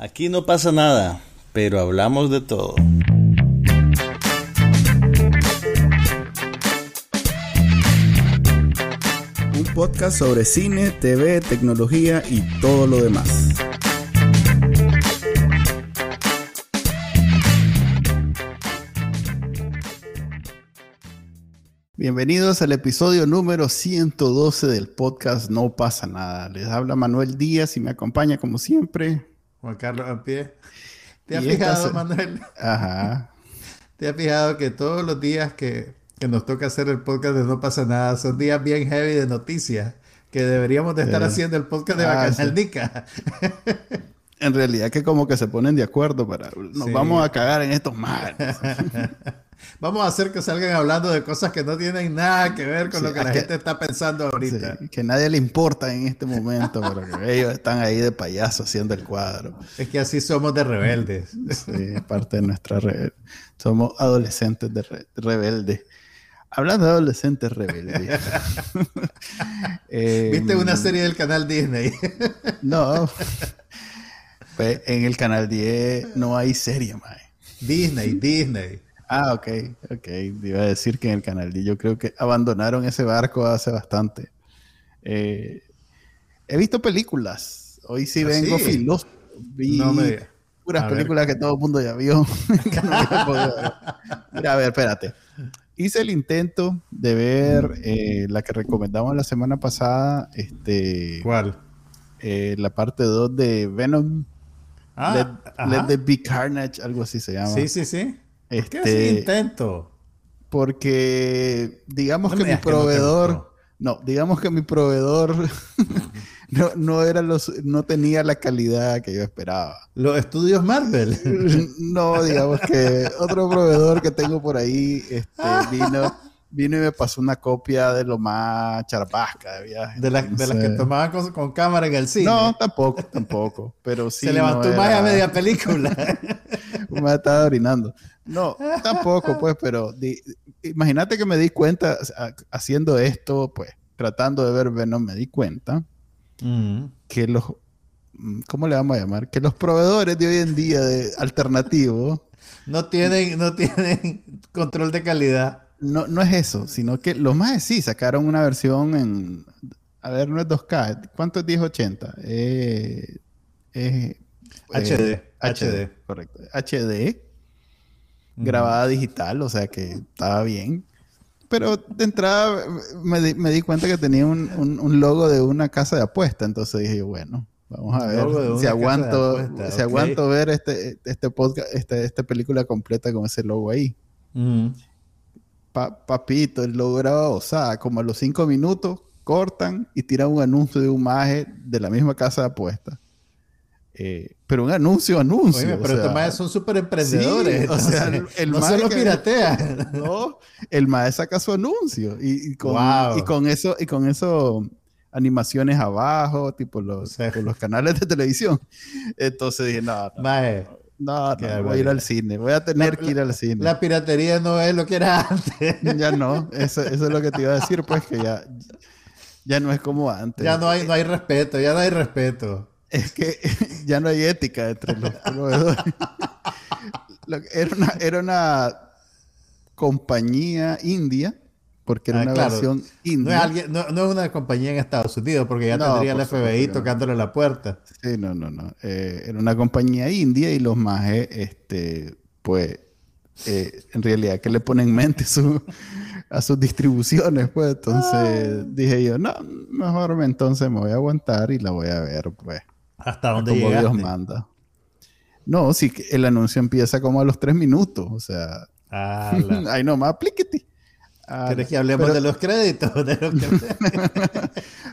Aquí no pasa nada, pero hablamos de todo. Un podcast sobre cine, TV, tecnología y todo lo demás. Bienvenidos al episodio número 112 del podcast No pasa nada. Les habla Manuel Díaz y me acompaña como siempre Juan Carlos a pie. ¿Te has fijado, Manuel? Ajá. ¿Te has fijado que todos los días que, nos toca hacer el podcast de No pasa nada son días bien heavy de noticias? Que deberíamos de estar haciendo el podcast de ah, Bacanaldica. En realidad que como que se ponen de acuerdo para... Nos vamos a cagar en estos mares. Vamos a hacer que salgan hablando de cosas que no tienen nada que ver con lo que la gente está pensando ahorita. que a nadie le importa en este momento, pero que ellos están ahí de payaso haciendo el cuadro. Es que así somos de rebeldes. Sí, es parte de nuestra red. Somos adolescentes de rebeldes. Hablando de adolescentes rebeldes. ¿Viste una em, serie del canal Disney? no. Pues, en el canal 10 no hay serie, mae. Disney, Disney. Ah, ok, ok. Iba a decir que en el canal D yo creo que abandonaron ese barco hace bastante. Eh, he visto películas. Hoy sí ¿Ah, vengo filoso. Vi no me... puras películas que todo el mundo ya vio. Mira, a ver, espérate. Hice el intento de ver eh, la que recomendamos la semana pasada. Este, ¿Cuál? Eh, la parte 2 de Venom. Ah, Let, Let the Be Carnage, algo así se llama. Sí, sí, sí. Este, ¿Qué intento? Porque digamos que mi proveedor, no, digamos que mi proveedor no, no, era los, no tenía la calidad que yo esperaba. Los estudios Marvel. no, digamos que otro proveedor que tengo por ahí este, vino vino y me pasó una copia de lo más charbasca de viaje. De, las que tomaban con, cámara en el cine. No, tampoco, tampoco. Pero sí. Se levantó más a media película. me estaba orinando. No, tampoco, pues, pero imagínate que me di cuenta haciendo esto, pues, tratando de ver Venom, me di cuenta mm. que los. ¿Cómo le vamos a llamar? Que los proveedores de hoy en día de alternativos. No tienen, no tienen control de calidad no, no es eso, sino que los más sí sacaron una versión en. A ver, no es 2K. ¿Cuánto es 1080? Eh, eh, HD, HD. Correcto. HD. Grabada digital, o sea que estaba bien. Pero de entrada me di, cuenta que tenía un, logo de una casa de apuesta. Entonces dije, bueno, vamos a ver si aguanto, si aguanto ver este, este podcast, este, esta película completa con ese logo ahí papito, él logra, o sea, como a los cinco minutos, cortan y tiran un anuncio de un maje de la misma casa de apuestas. Eh, pero un anuncio, anuncio. pero estos majes son súper emprendedores. o sea, el, no se lo piratea. No, el maje saca su anuncio y, con, y, con, eso, y con eso animaciones abajo, tipo los, los canales de televisión. Entonces dije, no, no, no, no, voy a ir al cine. Voy a tener que ir al cine. La piratería no es lo que era antes. Ya no. Eso, eso, es lo que te iba a decir, pues, que ya, ya no es como antes. Ya no hay, no hay respeto, ya no hay respeto. Es que ya no hay ética entre los proveedores. era, una, era una compañía india porque era ah, una versión india. No es, no, es, una compañía en Estados Unidos, porque ya tendría el FBI tocándole la puerta. Sí, no, no, no. Eh, era una compañía india y los majes, este, pues, eh, en realidad que le ponen mente su, a sus distribuciones, pues. Entonces ah. dije yo, no, mejor entonces me voy a aguantar y la voy a ver, pues. ¿Hasta dónde como Dios manda. No, sí, el anuncio empieza como a los tres minutos, o sea. Ah, ahí nomás, aplíquete. Ah, que hablemos de los créditos?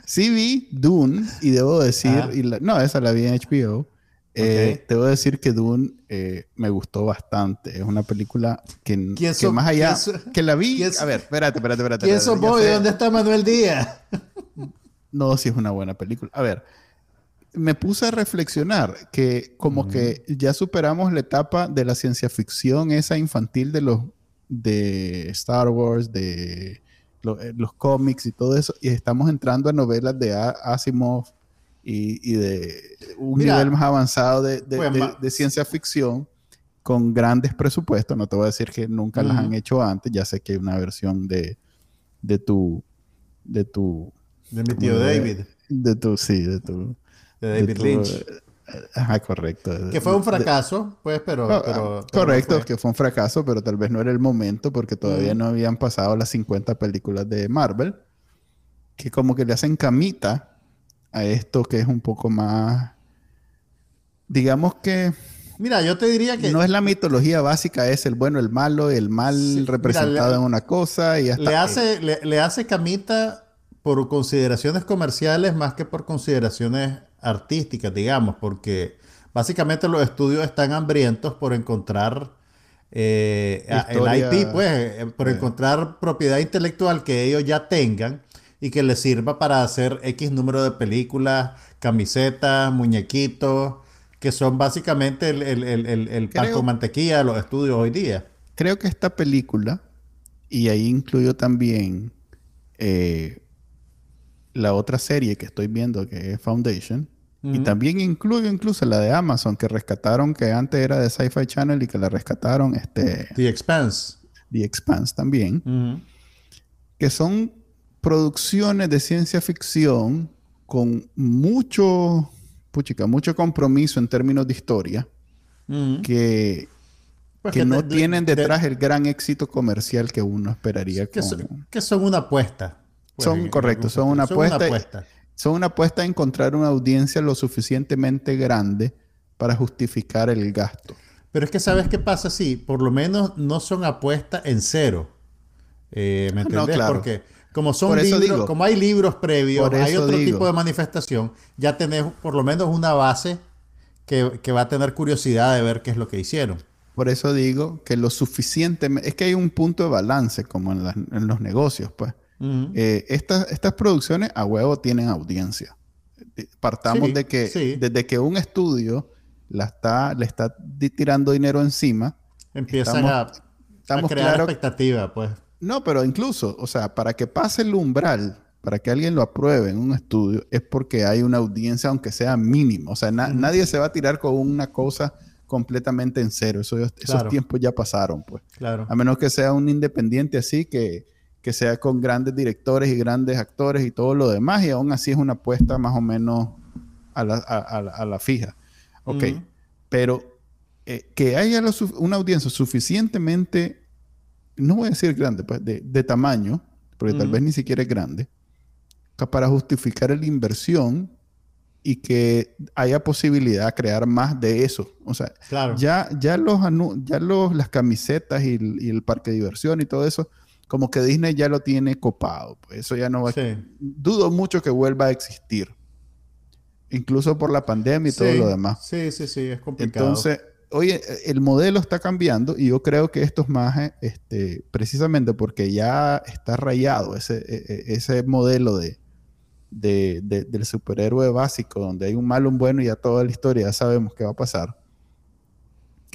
sí vi Dune y debo decir, no, esa la vi en HBO. Eh, debo decir que Dune eh, me gustó bastante. Es una película que, más allá que la vi. A ver, espérate, espérate, espérate. ¿Quién sos vos? ¿Dónde está Manuel Díaz? no, sí es una buena película. A ver, me puse a reflexionar que como que ya superamos la etapa de la ciencia ficción esa infantil de los de Star Wars, de eh, los cómics y todo eso, y estamos entrando a novelas de Asimov y, de un nivel más avanzado de, de, ciencia ficción con grandes presupuestos. No te voy a decir que nunca las han hecho antes. Ya sé que hay una versión de, de tu... De tu... De mi tío David. De tu, sí, de tu... De David Lynch. Ajá, correcto. Que fue un fracaso, pues, pero... Ah, pero, correcto, que fue un fracaso, pero tal vez no era el momento porque todavía no habían pasado las 50 películas de Marvel, que como que le hacen camita a esto que es un poco más, digamos que... Mira, yo te diría que... No es la mitología básica, es el bueno, el malo, el mal representado en una cosa y hasta... Le hace, le, hace camita por consideraciones comerciales más que por consideraciones artísticas, digamos, porque básicamente los estudios están hambrientos por encontrar eh, el IP, pues, eh, por encontrar propiedad intelectual que ellos ya tengan y que le sirva para hacer X número de películas, camisetas, muñequitos, que son básicamente el, el, el, el mantequilla de los estudios hoy día. Creo que esta película, y ahí incluyo también eh, la otra serie que estoy viendo, que es Foundation, y también incluyo incluso la de Amazon, que rescataron, que antes era de Sci-Fi Channel y que la rescataron. Este, The Expanse. The Expanse también. Que son producciones de ciencia ficción con mucho, puchica, mucho compromiso en términos de historia, que, pues que, no tienen detrás el gran éxito comercial que uno esperaría. Que, son, que son una apuesta. Pues, son correctos, son una apuesta. Son una apuesta a encontrar una audiencia lo suficientemente grande para justificar el gasto. Pero es que sabes qué pasa, sí, por lo menos no son apuestas en cero. Eh, ¿Me entiendes? No, claro. Porque como son libros, como hay libros previos, hay otro tipo de manifestación, ya tenés por lo menos una base que, va a tener curiosidad de ver qué es lo que hicieron. Por eso digo que lo suficiente, es que hay un punto de balance como en, los negocios, pues. Eh, estas, estas producciones a huevo tienen audiencia. Partamos de que desde que un estudio la está, le está tirando dinero encima, empiezan a, crear expectativa, pues. No, pero incluso, o sea, para que pase el umbral, para que alguien lo apruebe en un estudio, es porque hay una audiencia, aunque sea mínima. O sea, nadie se va a tirar con una cosa completamente en cero. Eso, esos tiempos ya pasaron, pues. Claro. A menos que sea un independiente así, que, que sea con grandes directores y grandes actores y todo lo demás, y aún así es una apuesta más o menos a la, fija. Ok, pero eh, que haya una audiencia suficientemente no voy a decir grande, pues de, tamaño, porque tal vez ni siquiera es grande, para justificar la inversión y que haya posibilidad de crear más de eso. O sea, ya, ya, los, ya los, las camisetas y el, parque de diversión y todo eso, como que Disney ya lo tiene copado. Pues eso ya no va a... Dudo mucho que vuelva a existir. Incluso por la pandemia y todo lo demás. Sí, sí, sí, es complicado. Entonces, oye, el modelo está cambiando y yo creo que esto es más, este, precisamente porque ya está rayado ese, e, e, ese modelo de, del superhéroe básico, donde hay un malo, un bueno y ya toda la historia ya sabemos qué va a pasar.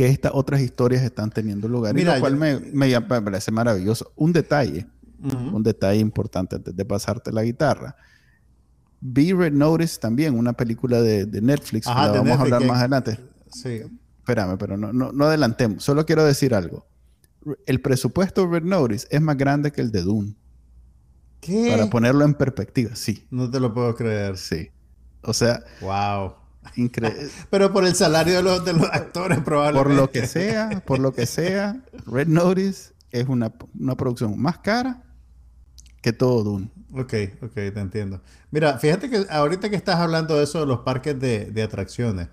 Que estas otras historias están teniendo lugar. y lo cual me, parece maravilloso. Un detalle, un detalle importante antes de pasarte la guitarra. Be Red Notice también, una película de, Netflix, la vamos a hablar más adelante. Sí espérame, pero no, no, adelantemos. Solo quiero decir algo. El presupuesto de Red Notice es más grande que el de Dune. ¿Qué? Para ponerlo en perspectiva, sí. No te lo puedo creer. Sí. O sea. Wow. Increíble. Pero por el salario de los, de los actores, probablemente. Por lo que sea, por lo que sea, Red Notice es una, producción más cara que todo Dune. Ok, ok, te entiendo. Mira, fíjate que ahorita que estás hablando de eso de los parques de, de atracciones,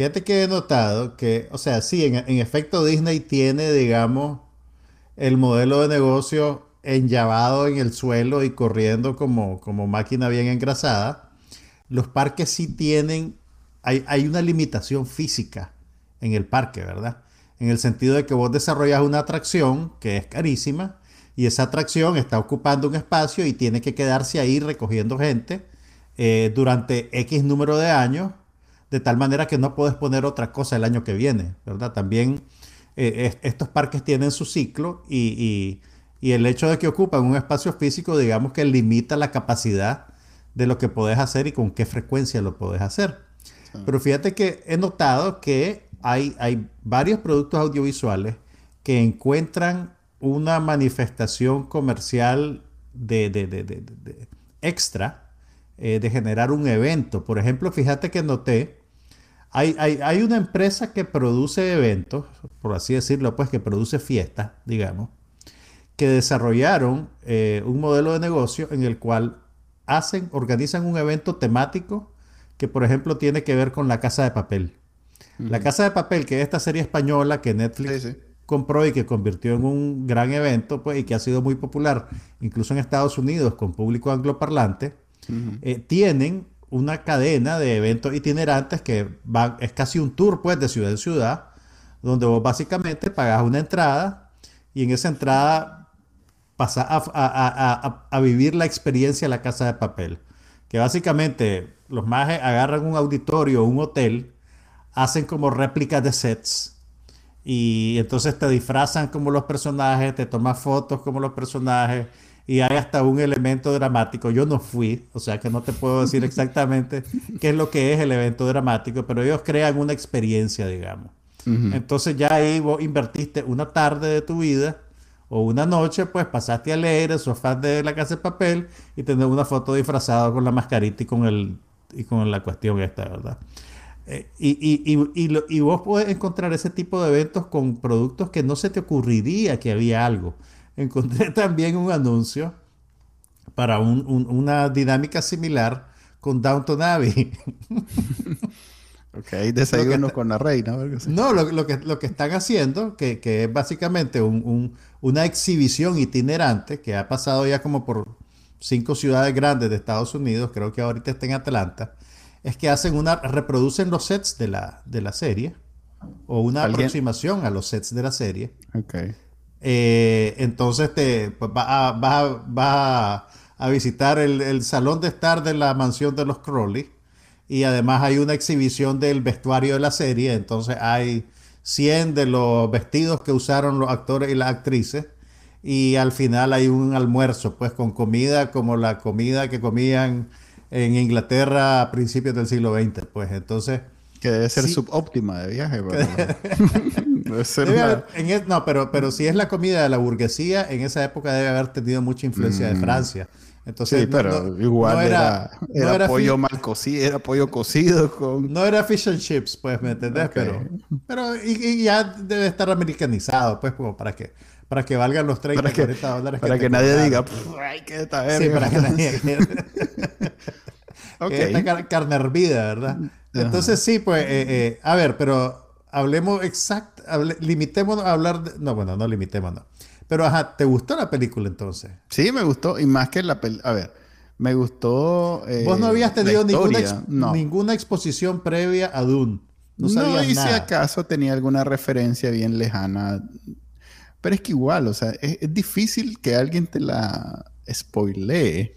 Fíjate que he notado que, o sea, sí, en, efecto Disney tiene, digamos, el modelo de negocio enllavado en el suelo y corriendo como, como máquina bien engrasada. Los parques sí tienen, hay, una limitación física en el parque, ¿verdad? En el sentido de que vos desarrollas una atracción que es carísima y esa atracción está ocupando un espacio y tiene que quedarse ahí recogiendo gente eh, durante X número de años de tal manera que no puedes poner otra cosa el año que viene, ¿verdad? También eh, estos parques tienen su ciclo y, el hecho de que ocupan un espacio físico, digamos que limita la capacidad de lo que podés hacer y con qué frecuencia lo podés hacer. Pero fíjate que he notado que hay, hay varios productos audiovisuales que encuentran una manifestación comercial de, de, de, de extra eh, de generar un evento. Por ejemplo, fíjate que noté, hay, hay, hay, una empresa que produce eventos, por así decirlo, pues que produce fiestas, digamos, que desarrollaron eh, un modelo de negocio en el cual hacen, organizan un evento temático que, por ejemplo, tiene que ver con la casa de papel. La casa de papel, que es esta serie española que Netflix compró y que convirtió en un gran evento, pues, y que ha sido muy popular, incluso en Estados Unidos, con público angloparlante, eh, tienen una cadena de eventos itinerantes que van, es casi un tour, pues, de ciudad en ciudad, donde vos básicamente pagas una entrada y en esa entrada pasar a, vivir la experiencia de la casa de papel. Que básicamente los mages agarran un auditorio o un hotel, hacen como réplicas de sets y entonces te disfrazan como los personajes, te tomas fotos como los personajes y hay hasta un elemento dramático. Yo no fui, o sea que no te puedo decir exactamente qué es lo que es el evento dramático, pero ellos crean una experiencia, digamos. Entonces ya ahí vos invertiste una tarde de tu vida o una noche, pues pasaste a leer el sofá de la casa de papel y tener una foto disfrazada con la mascarita y con, el, y con la cuestión esta, ¿verdad? Eh, y, y, y, y, vos podés encontrar ese tipo de eventos con productos que no se te ocurriría que había algo. Encontré también un anuncio para un, una dinámica similar con Downton Abbey. Ok, desayuno con la reina. No, lo, lo, que, lo que están haciendo, que, que es básicamente un, una exhibición itinerante que ha pasado ya como por cinco ciudades grandes de Estados Unidos, creo que ahorita está en Atlanta, es que hacen una, reproducen los sets de la, de la serie o una aproximación a los sets de la serie. Ok. Eh, entonces te pues, vas a, va, va a, visitar el, el, salón de estar de la mansión de los Crowley y además hay una exhibición del vestuario de la serie, entonces hay 100 de los vestidos que usaron los actores y las actrices y al final hay un almuerzo pues con comida como la comida que comían en Inglaterra a principios del siglo XX pues. Entonces que debe ser subóptima de viaje debe ser no pero pero si es la comida de la burguesía en esa época debe haber tenido mucha influencia de mm. Francia. Entonces, sí, pero igual era, era, pollo mal cocido, era pollo cocido con... No era fish and chips, pues, ¿me entendés? Pero, pero y, ya debe estar americanizado, pues, como para que, para que valgan los 30, para 40 dólares. Para que, nadie diga, ay, qué está Sí, para que nadie... okay. Esta carne hervida, ¿verdad? Entonces, sí, pues, eh, eh, a ver, pero hablemos exacto, limitémonos a hablar de... No, bueno, no limitémonos. Pero, ajá, ¿te gustó la película entonces? Sí, me gustó. Y más que la película... A ver, me gustó... Eh, Vos no habías tenido ninguna, ninguna, exposición previa a Dune. No, sabías no y si acaso tenía alguna referencia bien lejana. Pero es que igual, o sea, es, difícil que alguien te la spoilee.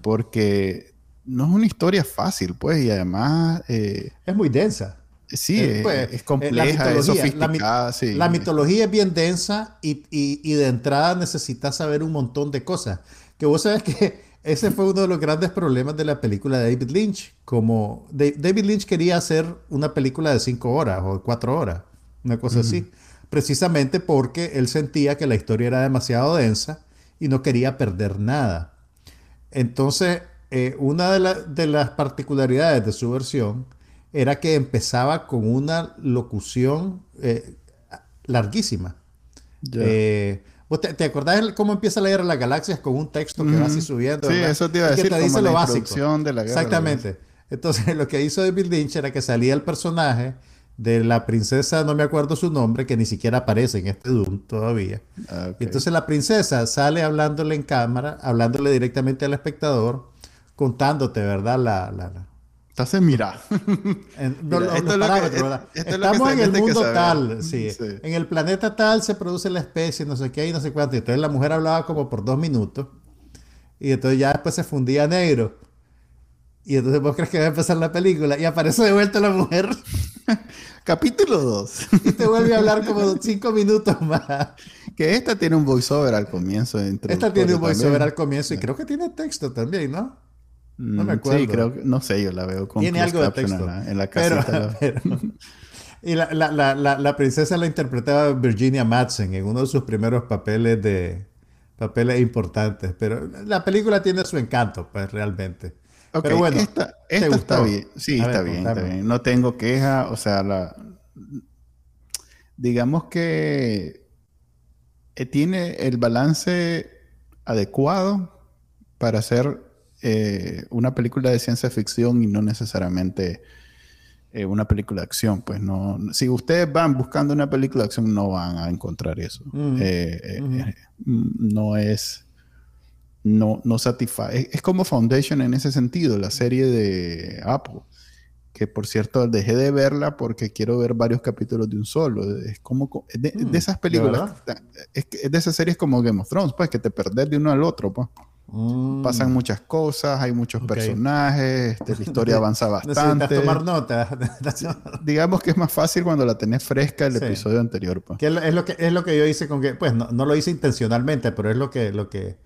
Porque no es una historia fácil, pues, y además... Eh, es muy densa. Sí, eh, pues, es, compleja, es sofisticada. La, mitología es bien densa y, de entrada necesitas saber un montón de cosas. Que vos sabes que ese fue uno de los grandes problemas de la película de David Lynch. Como David Lynch quería hacer una película de cinco horas o cuatro horas, una cosa así. Precisamente porque él sentía que la historia era demasiado densa y no quería perder nada. Entonces, eh, una de, de las particularidades de su versión era que empezaba con una locución eh, larguísima. Eh, te, acordás cómo empieza la guerra de las galaxias con un texto que va así subiendo? Sí, eso te iba a decir. Que te dice lo básico. de la guerra Exactamente. Entonces, lo que hizo David Lynch era que salía el personaje de la princesa, no me acuerdo su nombre, que ni siquiera aparece en este Doom todavía. Ah, Entonces, la princesa sale hablándole en cámara, hablándole directamente al espectador, contándote, ¿verdad? la, la Estás en mira. Estamos en el mundo tal, sí. En el planeta tal se produce la especie, no sé qué y no sé cuánto. Y entonces la mujer hablaba como por dos minutos. Y entonces ya después se fundía negro. Y entonces vos crees que va a empezar la película. Y aparece de vuelta la mujer. Capítulo 2. y te vuelve a hablar como cinco minutos más. Que esta tiene un voiceover al comienzo. Esta tiene un voiceover al comienzo y creo que tiene texto también, ¿no? No me Mm, acuerdo. Sí, creo que, no sé, yo la veo con Tiene algo de texto. En la, en la Pero- casita. la- pero- y la, la, la, la, la princesa la interpretaba Virginia Madsen en uno de sus primeros papeles de papeles importantes. Pero la película tiene su encanto, pues realmente. Ok, pero bueno, esta, ¿te esta está bien. Sí, está ver, bien, está contame. bien. No tengo queja, o sea, la... digamos que eh, tiene el balance adecuado para hacer eh, una película de ciencia ficción y no necesariamente eh, una película de acción. Pues no, si ustedes van buscando una película de acción, no van a encontrar eso. Eh, no es no, no satisface. Es, como Foundation en ese sentido, la serie de Apple. Que por cierto, dejé de verla porque quiero ver varios capítulos de un solo. Es como co- es de, Mm, de esas ¿de películas. Es, que- es de esas series como Game of Thrones, pues, que te perdés de uno al otro, pues. Mm. Pasan muchas cosas, hay muchos personajes, este, la historia avanza Necesitas bastante. tomar nota. Digamos que es más fácil cuando la tenés fresca el Sí. episodio anterior, pues. Que es lo, es lo que es lo que yo hice con que, pues no, no lo hice intencionalmente, pero es lo que, lo que,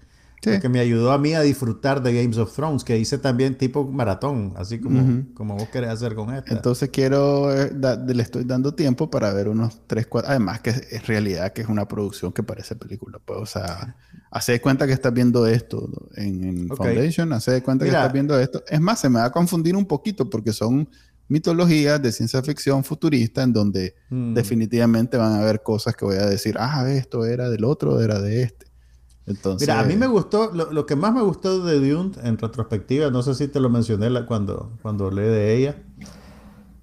Sí. que me ayudó a mí a disfrutar de Games of Thrones, que hice también tipo maratón, así como, como vos querés hacer con esta. Entonces quiero, eh, da- le estoy dando tiempo para ver unos 3, 4, además que es, es realidad que es una producción que parece película, pues, o sea, hace de cuenta que estás viendo esto en. Foundation, hace de cuenta Mira. que estás viendo esto. Es más, se me va a confundir un poquito porque son mitologías de ciencia ficción futurista en donde Mm. definitivamente van a haber cosas que voy a decir, ah, esto era del otro, era de este. Mira, a mí me gustó, lo, lo que más me gustó de Dune en retrospectiva, no sé si te lo mencioné cuando, cuando hablé de ella,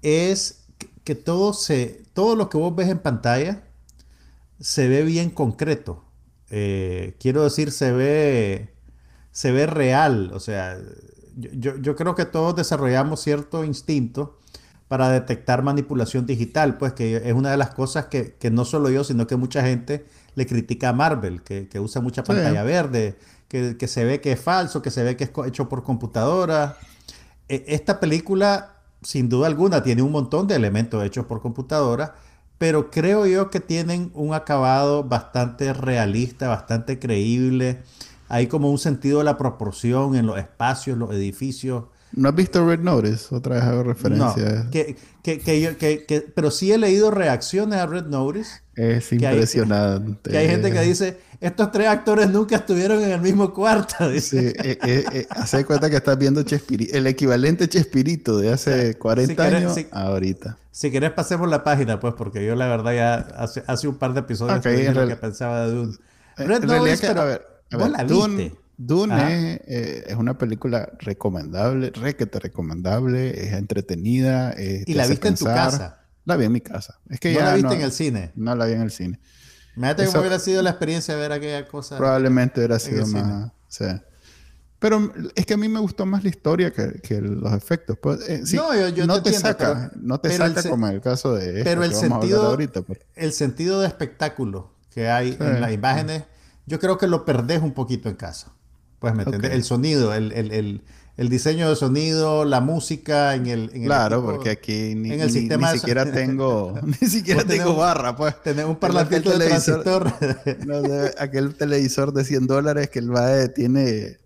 es que, todo, se, todo lo que vos ves en pantalla se ve bien concreto. Eh, quiero decir, se ve, se ve real. O sea, yo, yo- yo creo que todos desarrollamos cierto instinto para detectar manipulación digital, pues que es una de las cosas que, que no solo yo, sino que mucha gente le critica a Marvel, que, que usa mucha Sí. pantalla verde, que, que se ve que es falso, que se ve que es hecho por computadora. E- Esta película, sin duda alguna, tiene un montón de elementos hechos por computadora, pero creo yo que tienen un acabado bastante realista, bastante creíble. Hay como un sentido de la proporción en los espacios, los edificios. ¿No has visto Red Notice? Otra vez hago referencia. No, que, que, que yo- que- que- pero sí he leído reacciones a Red Notice, es que hay- impresionante. que hay gente que dice, estos tres actores nunca estuvieron en el mismo cuarto. dice. Sí, eh, eh, eh, hace cuenta que estás viendo Chespirito, el equivalente Chespirito de hace 40 querés- años si- ahorita. Si querés pasemos la página, pues, porque yo la verdad ya hace, hace un par de episodios en lo que pensaba de Dune. En- Red Notice, pero a ver, a vos ver, la Dune, viste. Dune Ajá. es, eh, es una película recomendable, requete recomendable, es entretenida. eh, Y la viste en tu pensar. casa. La vi en mi casa. Es que No ya la viste no, en el cine. no la vi en el cine. Imagínate Eso- cómo hubiera sido la experiencia de ver aquella cosa. Probablemente hubiera sido más. sí. Pero es que a mí me gustó más la historia que, que los efectos. Pues, eh, sí, No, yo- yo no te te, entiendo, saca, pero- no te pero saca como en el caso de esta pero el sentido- ahorita. pues. El sentido de espectáculo que hay Sí. en las imágenes, yo creo que lo perdés un poquito en casa. Pues me entiendes. Ok. El sonido, el, el- el- el diseño de sonido, la música en el. en Claro, equipo. porque aquí ni, en el ni- sistema ni de- siquiera tengo, ni siquiera tenés tengo un- barra, pues. Tener un parlantito de transistor. No, de- aquel televisor de 100 dólares que el VAE tiene.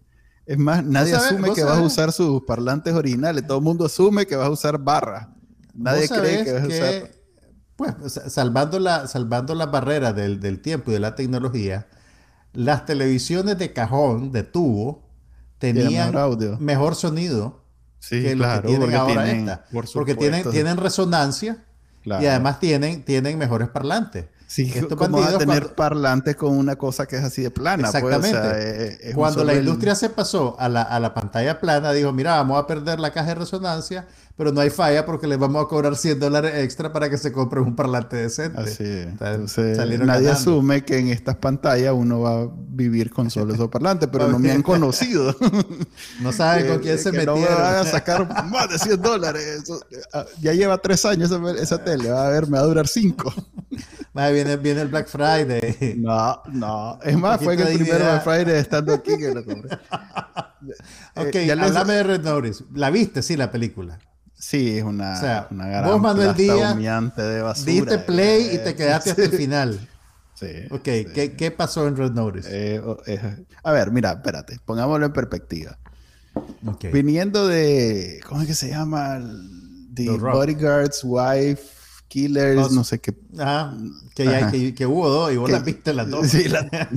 Es más, nadie sabés- asume que vas a usar sus parlantes originales. Todo el mundo asume que vas a usar barra. Nadie cree que vas a usar. Pues, sa- salvando, la, salvando las barreras del, del tiempo y de la tecnología, las televisiones de cajón, de tubo, tenían mejor audio. mejor sonido Sí, que lo claro, que tienen porque ahora tienen- esta. por porque tienen, resonancia Claro. y además tienen, tienen mejores parlantes. Sí, Estos ¿cómo vas a tener cuando- parlantes con una cosa que es así de plana? pues? O sea, Exactamente. es- es un Cuando la el- industria se pasó a la, a la pantalla plana, dijo, mira, vamos a perder la caja de resonancia, pero no hay falla porque les vamos a cobrar 100 dólares extra para que se compren un parlante decente. Así es. Entonces, nadie ganando. asume que en estas pantallas uno va a vivir con solo esos parlantes, pero no me han conocido. No saben con quién se que No me metieron. van a sacar más de 100 dólares. Eso, ah, ya lleva tres años esa, esa tele. Va a ver, me va a durar cinco. Más viene, viene el Black Friday. No, no. Es más, fue el de idea. Friday estando aquí que lo compré. ok, Eh, ya les- háblame de Red Notice. ¿La viste? Sí, la película. Sí, es una, O sea, una gran vos, Manuel Díaz, de basura. Diste play y te quedaste hasta el final. Sí. Ok, sí. ¿qué, qué pasó en Red Notice? Eh, eh, a ver, mira, espérate, pongámoslo en perspectiva. Viniendo de, ¿cómo es que se llama? The. Bodyguards, Wife, Killers, Los- no sé qué. Ajá, que, ya, que, que hubo dos y vos Que- las viste las dos. Sí, la-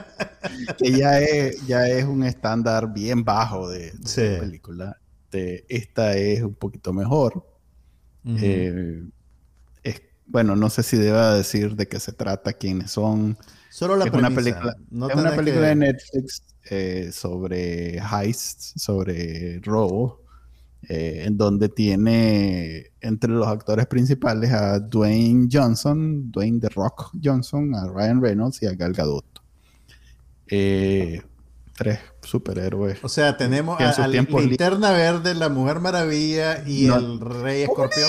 que ya es, ya es un estándar bien bajo de, de Sí. película. De- esta es un poquito mejor. Eh, es- bueno, no sé si deba decir de qué se trata, quiénes son. Solo la es una película, No es una película que- de Netflix eh, sobre heists, sobre robo, eh, en donde tiene entre los actores principales a Dwayne Johnson, Dwayne The Rock Johnson, a Ryan Reynolds y a Gal Gadot. Eh, tres superhéroes. O sea, tenemos a- li- Linterna Verde, la Mujer Maravilla y No. el Rey Escorpión.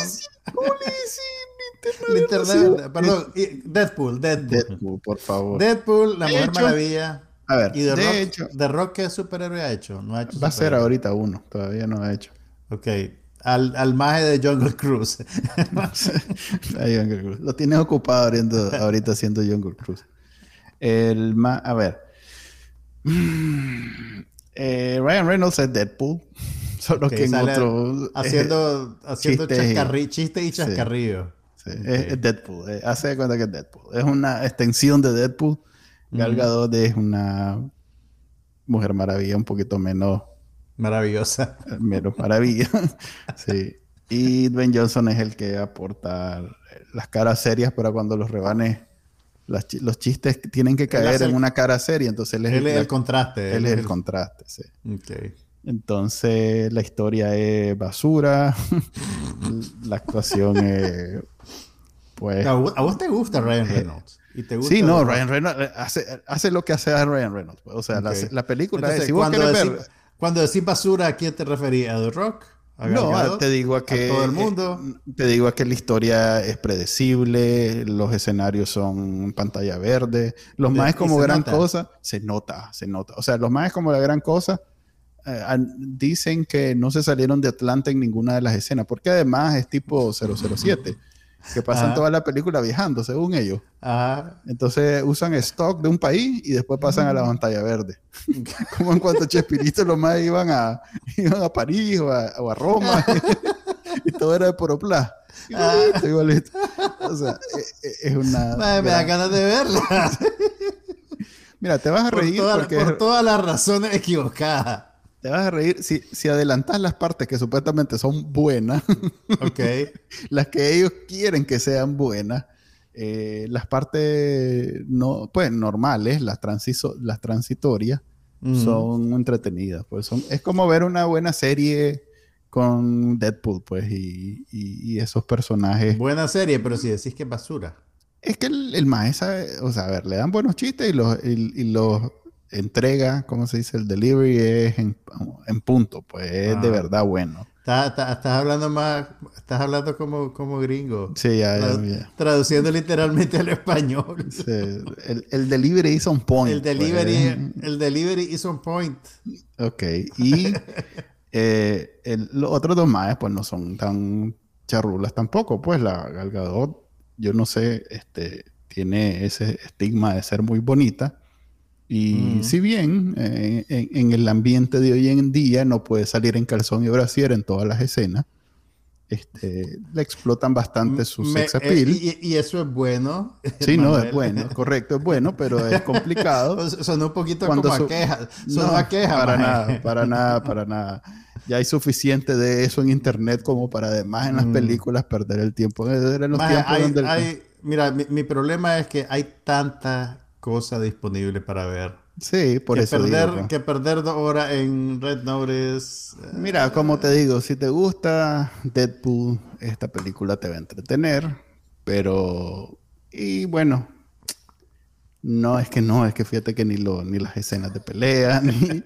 Linterna Verde, perdón, Deadpool, Deadpool. Deadpool, por favor. Deadpool, la De Mujer hecho- Maravilla. a ver, Y The de Rock, hecho, The Rock, ¿qué superhéroe ha hecho? No ha hecho va a ser ahorita uno, todavía no ha hecho. Ok. Al, al maje de Jungle Cruise. Jungle Cruise. Lo tienes ocupado ahorita, ahorita haciendo Jungle Cruise. El ma- a ver. Mm, eh, Ryan Reynolds es Deadpool. Solo que en otro. haciendo haciendo chistes chiste y chascarrillo. Sí, es, es Deadpool. eh, hace de cuenta que es Deadpool. Es una extensión de Deadpool. Gal. Gadot es una mujer maravilla, un poquito menos, Maravillosa. menos maravilla. sí. Y Dwayne Johnson es el que aporta las caras serias para cuando los rebanes, las los chistes tienen que caer hace en una cara seria. Entonces él es, Él es la- el contraste. él es el contraste. Sí. Entonces la historia es basura. la actuación es. Pues. A vos, te gusta Ryan Reynolds. Y te gusta Sí, no. Ryan Reynolds eh, hace, hace lo que hace a Ryan Reynolds. pues. O sea, la, película Entonces, es. Si cuando, ver. cuando decís basura, ¿a quién te referís? ¿A The Rock? ¿A No, te digo a que. todo el mundo? eh, te digo a que la historia es predecible, los escenarios son pantalla verde. Los De- más como gran nota. cosa, se nota, se nota. O sea, los más como la gran cosa. eh, dicen que no se salieron de Atlanta en ninguna de las escenas, porque además es tipo 007, que pasan Ajá. toda la película viajando, según ellos. Ah, Entonces usan stock de un país y después pasan a la pantalla verde. Como en cuanto a Chespirito, los más iban a, iban a París o a, o a Roma y todo era de Poroplá. Igualito, igualito. O sea, e- e- es una. madre, me da ganas de verla. Mira, te vas a por, reír todas- porque por es- todas las razones equivocadas. Te vas a reír si, si adelantas las partes que supuestamente son buenas, Ok. las que ellos quieren que sean buenas. eh, las partes no, pues normales, las, transiso- las transitorias, Mm. son entretenidas. Pues son, es como ver una buena serie con Deadpool, pues, y, y- y esos personajes. Buena serie, pero si decís que es basura. Es que el, el maestro, o sea, a ver, le dan buenos chistes y los, y, y los entrega, ¿cómo se dice? El delivery es en, en punto, pues es de Ah. verdad bueno. Estás, hablando más, estás hablando como, como gringo. Sí, ya, ya, ya. Traduciendo literalmente al español. Sí, el, el delivery is on point. El delivery, pues. el delivery is on point. Ok, y eh, el- los otros dos más, pues no son tan charrulas tampoco, pues la Gal Gadot, yo no sé, este, tiene ese estigma de ser muy bonita. Y Mm. si bien eh, en, en el ambiente de hoy en día no puede salir en calzón y brasier en todas las escenas, este, le explotan bastante su Me- sex eh, appeal. y, y eso es bueno. sí, no, es Manuel. bueno, correcto, es bueno, pero es complicado. Sonó un poquito Cuando como su- a queja. Sonó No, a queja. para maje. nada, para nada, para nada. Ya hay suficiente de eso en internet como para además en las Mm. películas perder el tiempo. Eran los Maje, tiempos hay- donde el- hay- mira, mi, mi problema es que hay tanta cosa disponible para ver. Sí, por que eso perder, digo, que perder dos horas en Red Notice. eh, Mira, como te digo, si te gusta Deadpool, esta película te va a entretener, pero y bueno, no es que no, es que fíjate que ni lo ni las escenas de pelea ni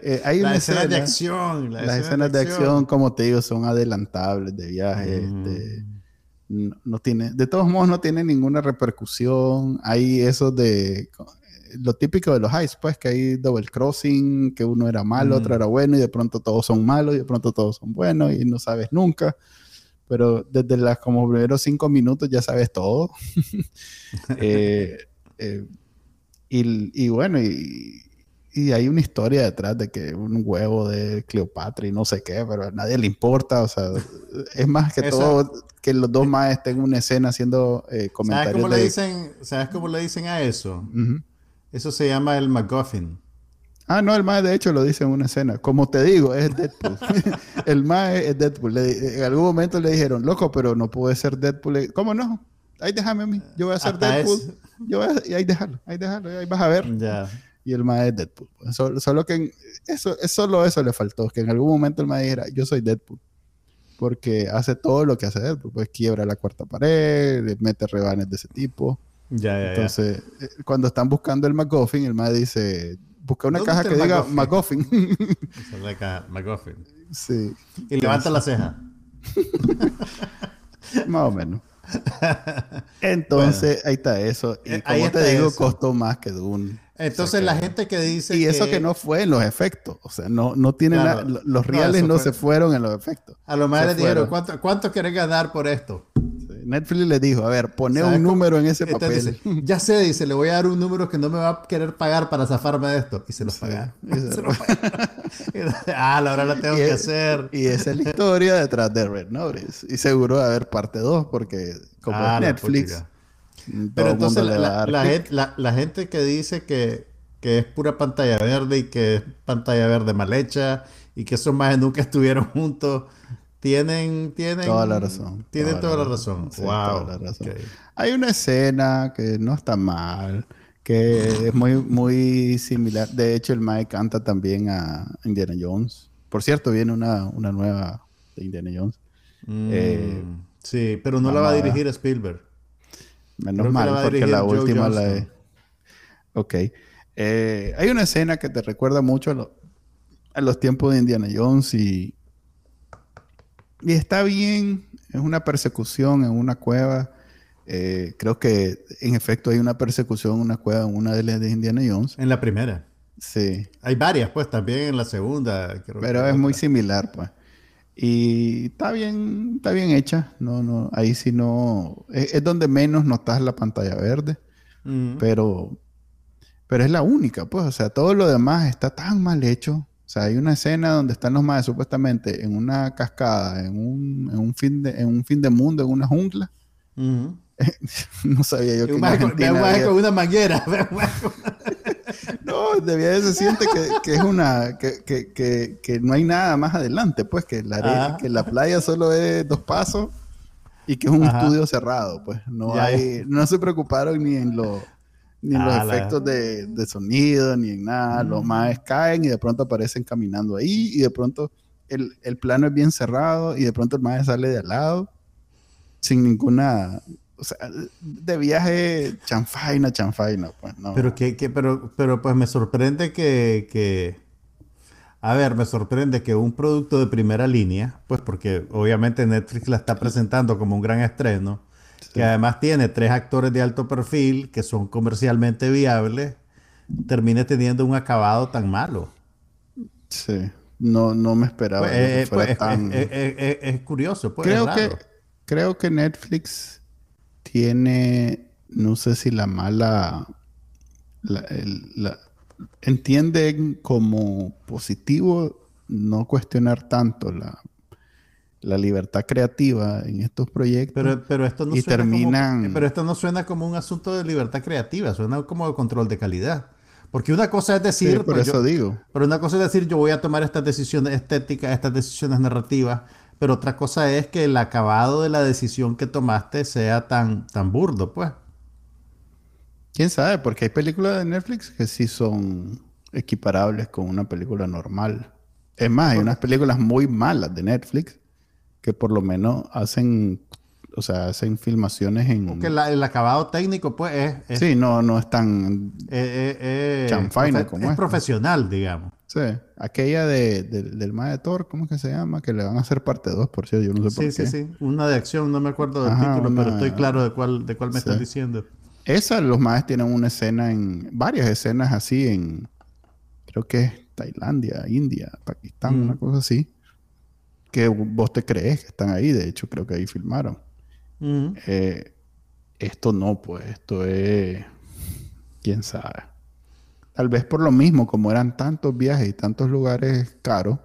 eh, hay una las escenas de escena- acción. las escenas de acción, como te digo, son adelantables de viaje. Mm. este, no, no tiene, de todos modos, no tiene ninguna repercusión. Hay eso de lo típico de los highs, pues que hay double crossing, que uno era malo, Mm. otro era bueno, y de pronto todos son malos, y de pronto todos son buenos, y no sabes nunca. Pero desde las como primeros cinco minutos ya sabes todo. Eh, eh, y, y bueno, y, y hay una historia detrás de que un huevo de Cleopatra y no sé qué, pero a nadie le importa. O sea, es más que Esa- todo que los dos más estén en una escena haciendo eh, ¿Sabes comentarios. cómo, le dicen, ¿Sabes cómo le dicen a eso? Eso se llama el MacGuffin. Ah, no, el mae de hecho lo dice en una escena. Como te digo, es Deadpool. el mae es Deadpool. Le- en algún momento le dijeron, loco, pero no puede ser Deadpool. Le- ¿Cómo no? Ahí déjame a mí. Yo voy a ser Deadpool. es- Yo voy a... y ahí déjalo, ahí déjalo, ahí vas a ver. Ya. Y el mae es Deadpool. pues. Solo, solo que en- eso, es solo eso le faltó, que en algún momento el mae dijera, yo soy Deadpool. Porque hace todo lo que hace Deadpool. Pues quiebra la cuarta pared, le mete rebanes de ese tipo. Ya, ya, ya. Entonces, eh, cuando están buscando el McGuffin, el mae dice, busca una ¿Dónde caja que diga McGuffin? McGuffin. Esa es la ca- MacGuffin. sí, Y levanta la ceja. más o menos. Entonces, ahí está eso. Y Eh, como ahí te digo, eso. costó más que Dune. Entonces la gente que dice Y eso que no fue en los efectos. O sea, no, no tienen Claro. la- los reales no, fue- se fueron en los efectos. A lo mejor les dijeron. ¿cuánto, ¿cuánto querés ganar por esto? Netflix le dijo, a ver, pone ¿Sabes un número en ese papel. dice, ya sé, dice, le voy a dar un número que no me va a querer pagar para zafarme de esto. Y se los paga. y se Se paga. ah, la hora la tengo Y que es- hacer. Y esa es la historia detrás de Red Notice. Y seguro va a haber parte 2 porque como Ah, es Netflix, Pero entonces gente, la gente que dice que, que es pura pantalla verde y que es pantalla verde mal hecha y que esos más nunca estuvieron juntos, tienen, tienen Toda la razón. Tienen toda, la razón. Sí, wow. toda la razón. Hay una escena que no está mal, que es muy, muy similar. De hecho, el Mike canta también a Indiana Jones. Por cierto, viene una, una nueva de Indiana Jones. Mm, Eh, sí, pero no la va a vamos a- dirigir Spielberg. Menos Creo mal, la porque dirigir la Joe última la es. Ok. Eh, hay una escena que te recuerda mucho a, lo- a los tiempos de Indiana Jones y. Y está bien. Es una persecución en una cueva. Eh, creo que en efecto hay una persecución en una cueva en una de las de Indiana Jones. En la primera. Sí. Hay varias, pues, también en la segunda. creo Pero es muy similar, pues. Y está bien, está bien hecha. No, no, ahí sí no. Es, es donde menos notas la pantalla verde. Mm. Pero, pero es la única, pues. O sea, todo lo demás está tan mal hecho. O sea, hay una escena donde están los más supuestamente en una cascada, en un, en un fin de, en un fin de mundo, en una jungla. Mm. No sabía yo que Un había- con una manguera. No, debía de se siente que, que es una que, que, que, que no hay nada más adelante, pues que la arena- que la playa solo es dos pasos y que es un Ajá. estudio cerrado, pues no Ya, hay, no se preocuparon ni en lo ni en los la- efectos de, de sonido, ni en nada. Los Mm. maes caen y de pronto aparecen caminando ahí y de pronto el, el plano es bien cerrado y de pronto el mae sale de al lado sin ninguna, o sea, de viaje chanfaina, chanfaina, pues no. Pero que, que- pero, pero pues me sorprende que, que, a ver, me sorprende que un producto de primera línea, pues porque obviamente Netflix la está presentando como un gran estreno, que además tiene tres actores de alto perfil que son comercialmente viables, termine teniendo un acabado tan malo. Sí, no, no me esperaba Pues, que eh, fuera pues, es, tan- es- es- es- es curioso, pues. es creo que creo que Netflix tiene, no sé si la mala, la, el- la- entienden como positivo no cuestionar tanto la, la libertad creativa en estos proyectos. Pero, pero esto no Y suena terminan- como, pero esto no suena como un asunto de libertad creativa, suena como de control de calidad. Porque una cosa es Sí, decir, por pues, eso yo- digo. pero una cosa es decir, yo voy a tomar estas decisiones estéticas, estas decisiones narrativas, pero otra cosa es que el acabado de la decisión que tomaste sea tan, tan burdo, pues. ¿Quién sabe? Porque hay películas de Netflix que sí son equiparables con una película normal. Es más, hay unas películas muy malas de Netflix que por lo menos hacen, o sea, hacen filmaciones en... Porque la- el acabado técnico, pues, es, es, Sí, no, no es tan... eh, eh, eh, Chanfaina como es esta. profesional, digamos. Sí, aquella de, de- del Mae de Thor, ¿cómo es que se llama? Que le van a hacer parte 2, por cierto, yo no sé por Sí, qué. sí, sí. Una de acción, no me acuerdo del Ajá, título, pero estoy claro de cuál, de cuál me Sí. estás diciendo. Esa, los Maes tienen una escena en... Varias escenas así en... Creo que es Tailandia, India, Pakistán, Mm. una cosa así. Que vos te crees que están ahí. De hecho, creo que ahí filmaron. Ujú. Eh, esto no, pues. Esto es... ¿Quién sabe? tal vez por lo mismo, como eran tantos viajes y tantos lugares caros,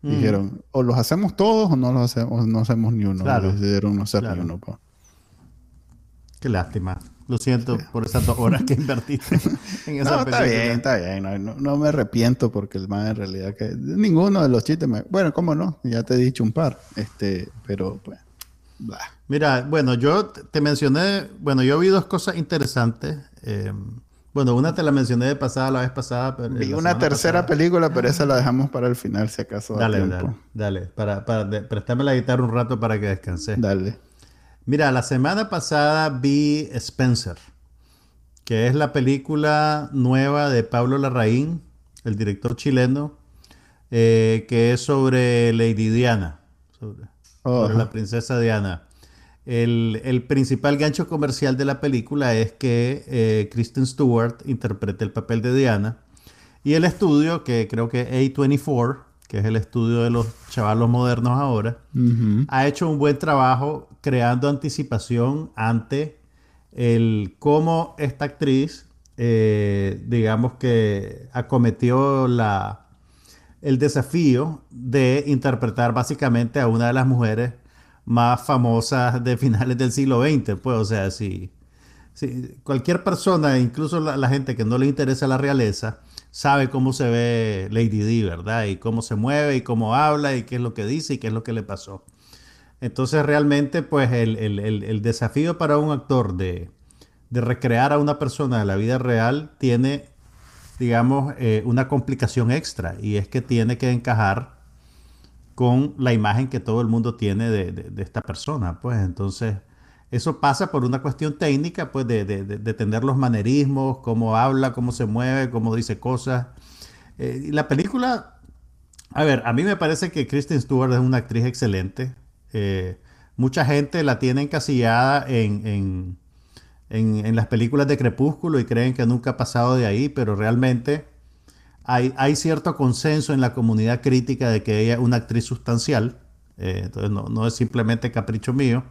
Mm. dijeron, o los hacemos todos o no los hacemos, o no hacemos ni uno. Claro. Decidieron no hacer Claro. ni uno. pues. Qué lástima. Lo siento por esas dos horas que invertiste en esa No, está película. bien, está bien. No, no- no me arrepiento porque el man en realidad que ninguno de los chistes me... Bueno, cómo no, ya te he dicho un par. Este, pero pues. Mira, bueno, yo te mencioné, bueno, yo vi dos cosas interesantes. eh, bueno, una te la mencioné de pasada la vez pasada. Pero Vi una tercera pasada. película, pero esa la dejamos para el final si acaso da Dale, dale, dale. Para, para de- préstame la guitarra un rato para que descanse. Dale. Mira, la semana pasada vi Spencer, que es la película nueva de Pablo Larraín, el director chileno, eh, que es sobre Lady Diana, sobre, Oh, la princesa Diana. El, el principal gancho comercial de la película es que eh, Kristen Stewart interpreta el papel de Diana y el estudio, que creo que A24, que es el estudio de los chavalos modernos ahora, ha hecho un buen trabajo creando anticipación ante el cómo esta actriz, eh, digamos que acometió la, el desafío de interpretar básicamente a una de las mujeres más famosas de finales del siglo XX. Pues, o sea, si, si cualquier persona, incluso la, la gente que no le interesa la realeza, sabe cómo se ve Lady Di, ¿verdad? Y cómo se mueve y cómo habla y qué es lo que dice y qué es lo que le pasó. Entonces realmente pues el, el- el- desafío para un actor de, de recrear a una persona de la vida real tiene, digamos, eh, una complicación extra y es que tiene que encajar con la imagen que todo el mundo tiene de- de esta persona. Pues entonces eso pasa por una cuestión técnica, pues de, de, de- tener los manerismos, cómo habla, cómo se mueve, cómo dice cosas. Eh, y la película, a ver, a mí me parece que Kristen Stewart es una actriz excelente. Eh, mucha gente la tiene encasillada en, en- en- en las películas de Crepúsculo y creen que nunca ha pasado de ahí, pero realmente hay, hay cierto consenso en la comunidad crítica de que ella es una actriz sustancial. Eh, entonces no, no es simplemente capricho mío.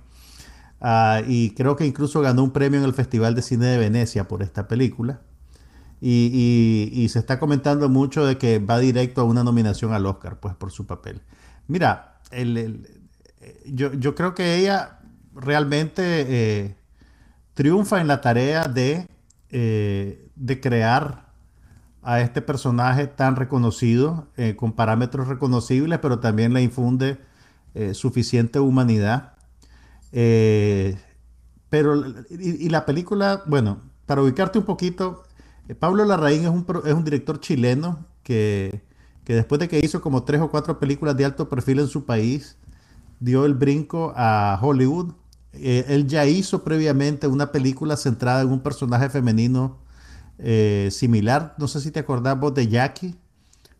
Ah, y creo que incluso ganó un premio en el Festival de Cine de Venecia por esta película. Y, y- se está comentando mucho de que va directo a una nominación al Oscar, pues por su papel. Mira, el- eh, yo, yo creo que ella realmente eh, triunfa en la tarea de, eh, de crear a este personaje tan reconocido, con parámetros reconocibles, pero también le infunde suficiente humanidad. Eh, pero, y, y la película, bueno, para ubicarte un poquito, eh, Pablo Larraín es un, es un director chileno que, que después de que hizo como tres o cuatro películas de alto perfil en su país, dio el brinco a Hollywood. Eh, él ya hizo previamente una película centrada en un personaje femenino similar. No sé si te acordás vos de Jackie,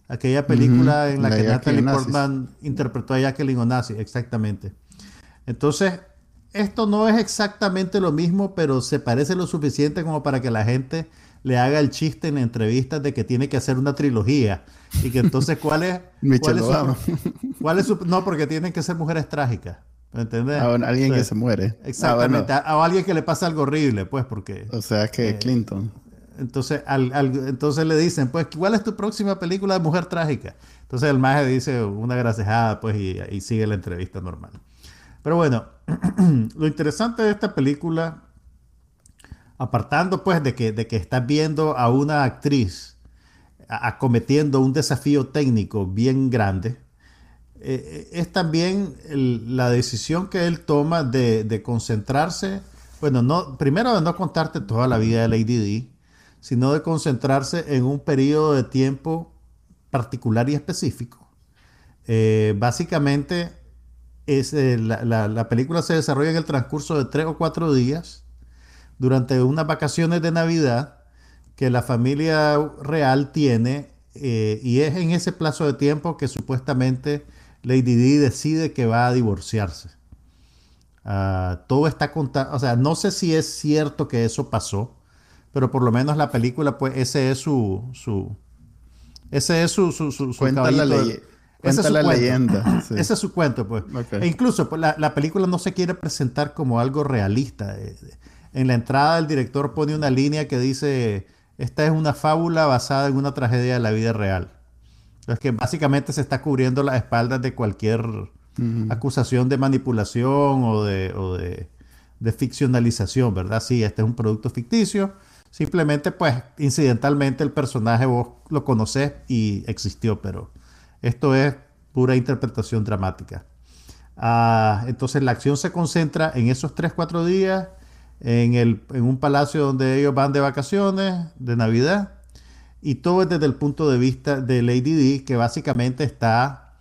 aquella película en la, la que Jackie Natalie. Portman interpretó a Jacqueline Onassis, exactamente. Entonces, esto no es exactamente lo mismo, pero se parece lo suficiente como para que la gente le haga el chiste en entrevistas de que tiene que hacer una trilogía. Y que entonces, ¿cuál es, cuál es su- cuál es su- no, porque tienen que ser mujeres trágicas. ¿Me entiendes? Ah, bueno, alguien que se muere. Ah, Exactamente. bueno, a, a alguien que le pasa algo horrible, pues, porque. o sea que Eh, Clinton. Entonces, al- al- entonces le dicen, pues, ¿cuál es tu próxima película de mujer trágica? Entonces el maje dice una gracejada, pues, y, y sigue la entrevista normal. Pero bueno, lo interesante de esta película, apartando pues de que, de que estás viendo a una actriz acometiendo un desafío técnico bien grande, eh, es también la decisión que él toma de, de concentrarse, bueno, no, primero de no contarte toda la vida de Lady Di, sino de concentrarse en un periodo de tiempo particular y específico. Eh, básicamente, es, eh, la, la- la película se desarrolla en el transcurso de tres o cuatro días durante unas vacaciones de Navidad que la familia real tiene eh, y es en ese plazo de tiempo que supuestamente Lady Di decide que va a divorciarse. Ah, todo está contado, o sea, no sé si es cierto que eso pasó, pero por lo menos la película, pues ese es su, su ese es su, su, su, su Cuenta la, de- ley- ese cuenta es la cuento. leyenda. sí. Ese es su cuento, pues. E incluso pues, la, la película no se quiere presentar como algo realista. Eh, En la entrada el director pone una línea que dice, esta es una fábula basada en una tragedia de la vida real. Es que básicamente se está cubriendo las espaldas de cualquier acusación de manipulación o de, o de, de, ficcionalización, ¿verdad? Sí, este es un producto ficticio. Simplemente, pues, incidentalmente el personaje vos lo conocés y existió, pero esto es pura interpretación dramática. Ah, entonces la acción se concentra en esos 3-4 días, en, el, en un palacio donde ellos van de vacaciones, de Navidad, y todo es desde el punto de vista de Lady D, que básicamente está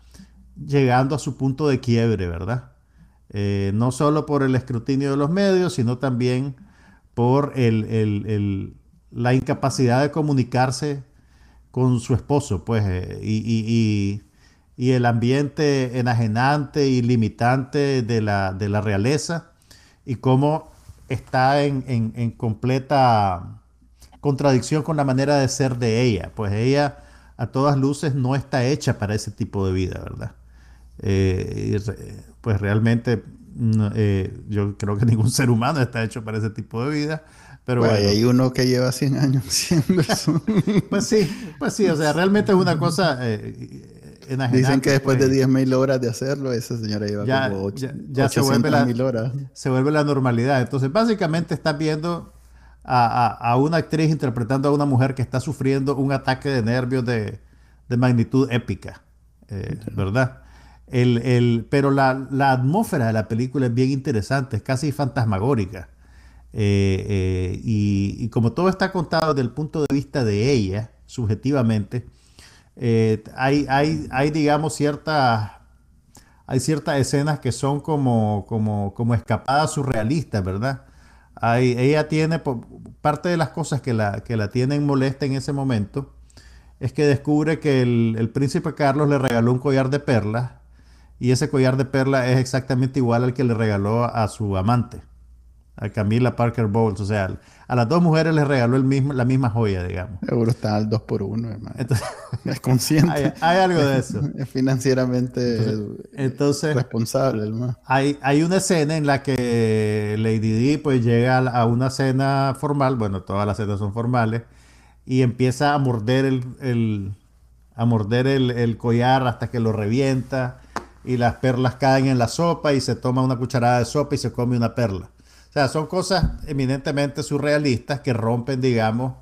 llegando a su punto de quiebre, ¿verdad? Eh, no solo por el escrutinio de los medios, sino también por la incapacidad de comunicarse con su esposo, pues, eh, y, el ambiente enajenante y limitante de la, de la realeza, y cómo está en, en, completa contradicción con la manera de ser de ella, pues ella a todas luces no está hecha para ese tipo de vida, ¿verdad? Eh, pues realmente eh, yo creo que ningún ser humano está hecho para ese tipo de vida. Pero bueno, hay uno que lleva 100 años haciendo eso. pues sí, pues sí, o sea, realmente es una cosa eh, Dicen que después de 10.000 pues. horas de hacerlo, esa señora lleva como 8, ya, se vuelve la, horas. Se vuelve la normalidad. Entonces, básicamente estás viendo a, a, una actriz interpretando a una mujer que está sufriendo un ataque de nervios de, de magnitud épica, eh, ¿verdad? El, el, pero la, la, atmósfera de la película es bien interesante, es casi fantasmagórica. Eh, eh, y, como todo está contado desde el punto de vista de ella, subjetivamente, eh, hay, hay, hay, digamos, ciertas hay ciertas escenas que son como, como, como escapadas surrealistas, ¿verdad? Ella tiene, parte de las cosas que la, que la tienen molesta en ese momento, es que descubre que el, el príncipe Carlos le regaló un collar de perlas y ese collar de perlas es exactamente igual al que le regaló a su amante a Camila Parker Bowles. O sea, a las dos mujeres les regaló el mismo, la misma joya, digamos. Seguro está al 2 por 1 hermano. es consciente. Hay, algo de eso. Es financieramente entonces, responsable, hermano. Hay, hay una escena en la que Lady Di pues llega a una cena formal, bueno, todas las cenas son formales, y empieza a morder el, a morder el, el collar hasta que lo revienta y las perlas caen en la sopa y se toma una cucharada de sopa y se come una perla sea, son cosas eminentemente surrealistas que rompen, digamos,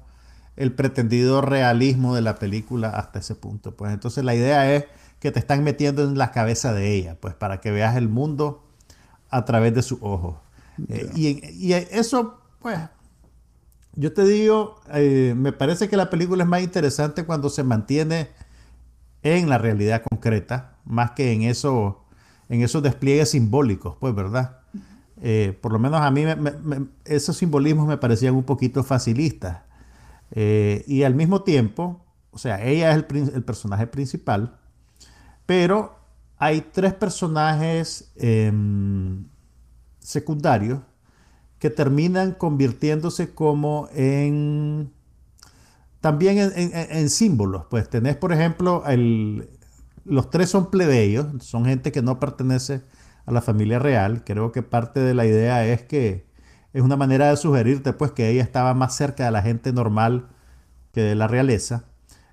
el pretendido realismo de la película hasta ese punto. Pues entonces la idea es que te están metiendo en la cabeza de ella, pues para que veas el mundo a través de sus ojos. Eh, y, eso, pues, yo te digo, eh, me parece que la película es más interesante cuando se mantiene en la realidad concreta, más que en, eso, en esos despliegues simbólicos, pues, ¿verdad? Eh, por lo menos a mí esos simbolismos me parecían un poquito facilistas. Eh, y al mismo tiempo, o sea, ella es el, personaje principal, pero hay tres personajes em, secundarios que terminan convirtiéndose como en también en, símbolos. Pues tenés, por ejemplo, los tres son plebeyos, son gente que no pertenece a la familia real. Creo que parte de la idea es que es una manera de sugerirte pues que ella estaba más cerca de la gente normal que de la realeza.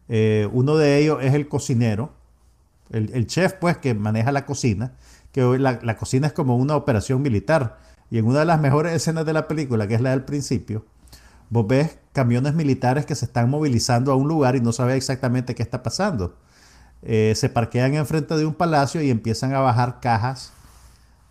Eh, uno de ellos es el cocinero, el, chef pues que maneja la cocina, que la, la cocina es como una operación militar. Y en una de las mejores escenas de la película, que es la del principio, vos ves camiones militares que se están movilizando a un lugar y no sabes exactamente qué está pasando. Eh, se parquean enfrente de un palacio y empiezan a bajar cajas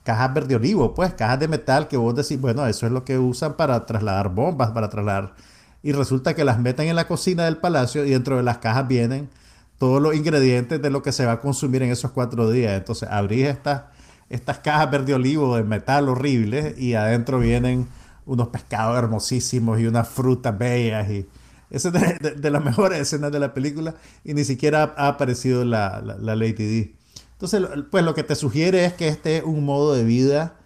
cajas verde olivo, pues cajas de metal que vos decís, bueno, eso es lo que usan para trasladar bombas, para trasladar... Y resulta que las meten en la cocina del palacio y dentro de las cajas vienen todos los ingredientes de lo que se va a consumir en esos cuatro días. Entonces abrís estas, estas cajas verde olivo de metal horribles y adentro vienen unos pescados hermosísimos y unas frutas bellas y... Esa es de, las mejores escenas de la película y ni siquiera ha, aparecido la, la, la Lady D. Entonces, pues lo que te sugiere es que este es un modo de vida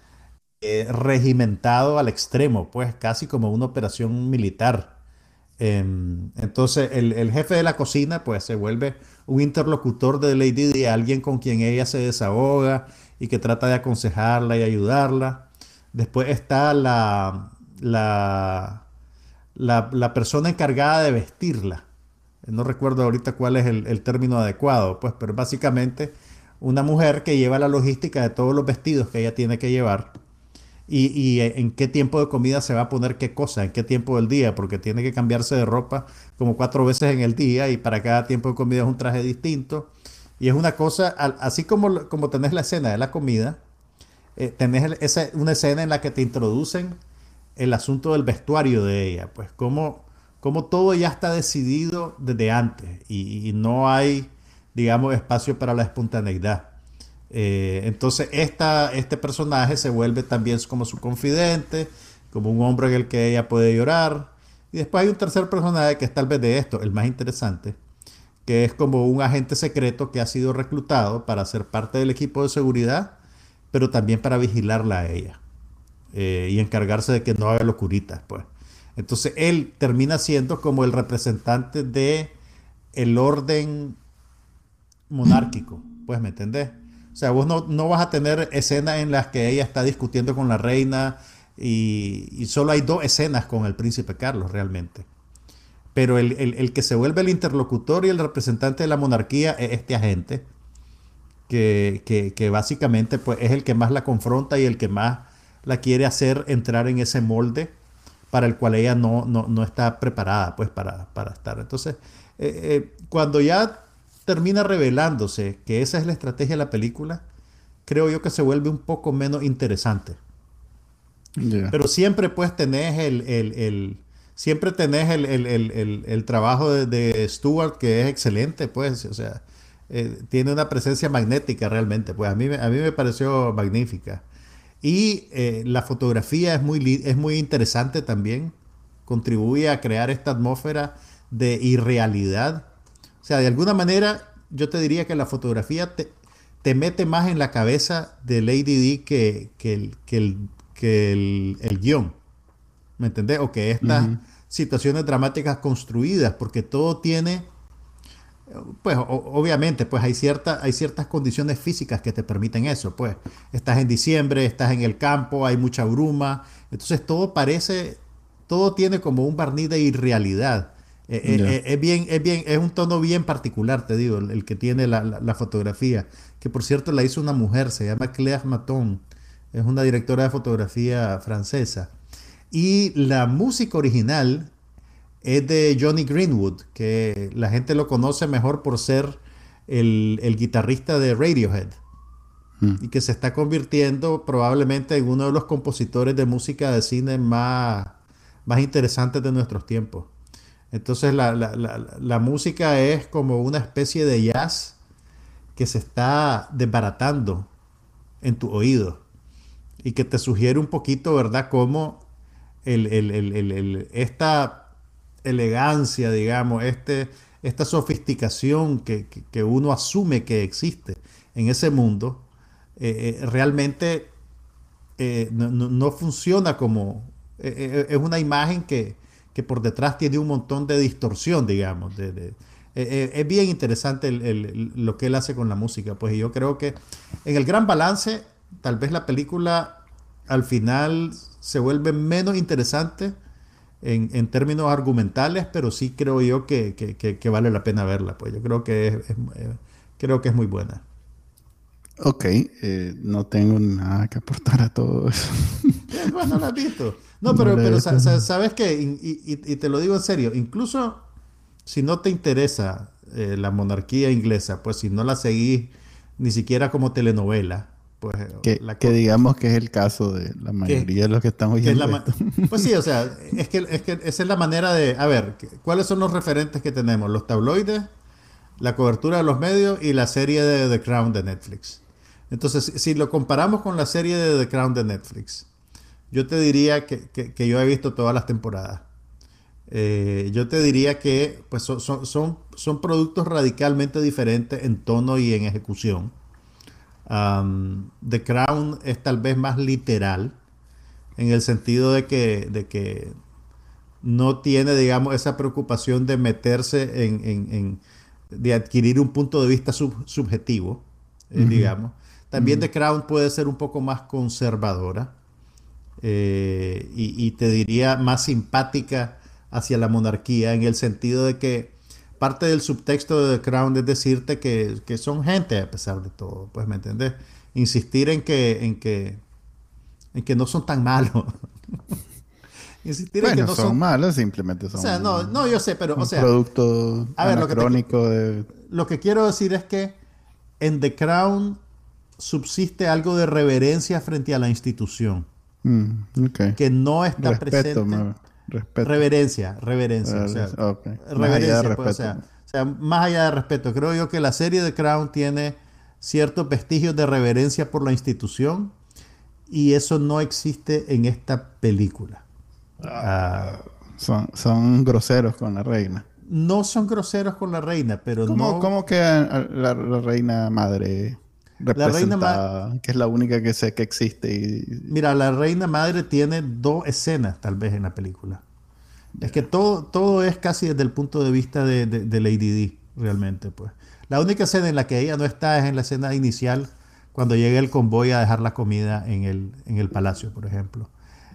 eh, regimentado al extremo, pues casi como una operación militar. Em, entonces, el, jefe de la cocina, pues se vuelve un interlocutor de Lady Di, alguien con quien ella se desahoga y que trata de aconsejarla y ayudarla. Después está la, la, la, persona encargada de vestirla. No recuerdo ahorita cuál es el, término adecuado, pues, pero básicamente una mujer que lleva la logística de todos los vestidos que ella tiene que llevar y, y, en qué tiempo de comida se va a poner qué cosa, en qué tiempo del día, porque tiene que cambiarse de ropa como cuatro veces en el día y para cada tiempo de comida es un traje distinto. Y es una cosa, así como, como tenés la escena de la comida, eh, tenés esa, una escena en la que te introducen el asunto del vestuario de ella, pues como, como todo ya está decidido desde antes y, no hay, digamos, espacio para la espontaneidad. Eh, entonces esta, este personaje se vuelve también como su confidente, como un hombre en el que ella puede llorar. Y después hay un tercer personaje que es tal vez de esto, el más interesante, que es como un agente secreto que ha sido reclutado para ser parte del equipo de seguridad, pero también para vigilarla a ella eh, y encargarse de que no haga locuritas, pues. Entonces él termina siendo como el representante de el orden monárquico, pues, ¿me entendés? O sea, vos no, vas a tener escenas en las que ella está discutiendo con la reina y, solo hay dos escenas con el príncipe Carlos realmente pero el, que se vuelve el interlocutor y el representante de la monarquía es este agente, que, básicamente pues, es el que más la confronta y el que más la quiere hacer entrar en ese molde para el cual ella no, no, está preparada pues, para, estar. Entonces, eh, eh, cuando ya termina revelándose que esa es la estrategia de la película, creo yo que se vuelve un poco menos interesante. Pero siempre pues tenés el siempre tenés el, trabajo de, de, Stewart que es excelente, pues, o sea, eh, tiene una presencia magnética realmente, pues a mí, a mí me pareció magnífica. Y eh, la fotografía es muy, es muy interesante también, contribuye a crear esta atmósfera de irrealidad. O sea, de alguna manera yo te diría que la fotografía te, te mete más en la cabeza de Lady D que, que, el, que, el, que el guion. ¿me entendés? O que estas situaciones dramáticas construidas, porque todo tiene, pues obviamente, pues hay, cierta, hay ciertas condiciones físicas que te permiten eso, pues estás en diciembre, estás en el campo, hay mucha bruma, entonces todo parece, todo tiene como un barniz de irrealidad. Eh, eh, eh, es, bien, es bien, es un tono bien particular, te digo, el, que tiene la, fotografía, que por cierto la hizo una mujer, se llama Claire Maton, es una directora de fotografía francesa. Y la música original es de Johnny Greenwood, que la gente lo conoce mejor por ser el, guitarrista de Radiohead. Mm. Y que se está convirtiendo probablemente en uno de los compositores de música de cine más, más interesantes de nuestros tiempos. Entonces la, música es como una especie de jazz que se está desbaratando en tu oído y que te sugiere un poquito, ¿verdad?, cómo esta elegancia, digamos, este, esta sofisticación que, uno asume que existe en ese mundo, eh, eh, realmente eh, no, funciona como... es una imagen que, por detrás tiene un montón de distorsión, digamos. es bien interesante lo que él hace con la música. Pues yo creo que en el gran balance, tal vez la película al final se vuelve menos interesante en, términos argumentales, pero sí creo yo que, vale la pena verla. Pues yo creo que es, eh, creo que es muy buena. Ok, eh, no tengo nada que aportar a todo eso. no la has visto. No, pero, pero sabes que, y, te lo digo en serio, incluso si no te interesa eh, la monarquía inglesa, pues si no la seguís ni siquiera como telenovela, pues, que, digamos que es el caso de la mayoría de los que estamos viendo. pues sí, o sea, es que, es que esa es la manera de. A ver, ¿cuáles son los referentes que tenemos? Los tabloides, la cobertura de los medios y la serie de The Crown de Netflix. Entonces, si lo comparamos con la serie de The Crown de Netflix, yo te diría que, yo he visto todas las temporadas. Eh, yo te diría que pues, son, son, son productos radicalmente diferentes en tono y en ejecución The Crown es tal vez más literal en el sentido de que, de que no tiene, digamos, esa preocupación de meterse en, de adquirir un punto de vista subjetivo, eh, digamos. También The Crown puede ser un poco más conservadora eh, y, te diría más simpática hacia la monarquía en el sentido de que parte del subtexto de The Crown es decirte que, que son gente a pesar de todo, pues me entendés, insistir en que en que en que no son tan malos. insistir bueno, en que no son, malos, simplemente son O sea, no, no yo sé, pero o sea, producto a ver, lo que, de... lo que quiero decir es que en The Crown subsiste algo de reverencia frente a la institución. Mm, que no está presente. Reverencia, reverencia. O sea, reverencia, pues, o, sea, o sea, más allá de respeto. Creo yo que la serie de Crown tiene ciertos vestigios de reverencia por la institución y eso no existe en esta película. Ah, son, son groseros con la reina. No son groseros con la reina, pero ¿Cómo, no. ¿Cómo que la, reina madre la reina que es la única que sé que existe? Y... Mira, la reina madre tiene dos escenas, tal vez, en la película. Es que todo, todo es casi desde el punto de vista de, de, Lady D, realmente, pues. La única escena en la que ella no está es en la escena inicial, cuando llega el convoy a dejar la comida en el, en el palacio, por ejemplo.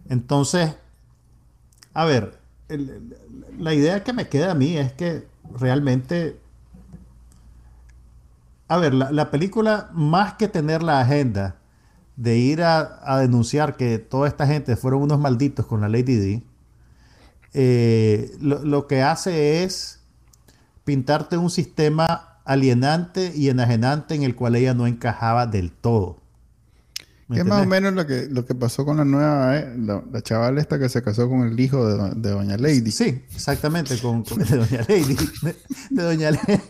Entonces, a ver, la idea que me queda a mí es que realmente, a ver, la, película, más que tener la agenda de ir a, denunciar que toda esta gente fueron unos malditos con la Lady D, eh, lo, que hace es pintarte un sistema alienante y enajenante en el cual ella no encajaba del todo. Que es más o menos lo que, lo que pasó con la nueva, eh, la, chavala esta que se casó con el hijo de, Doña Lady. Sí, exactamente, con, de Doña Lady. De, Doña Lady.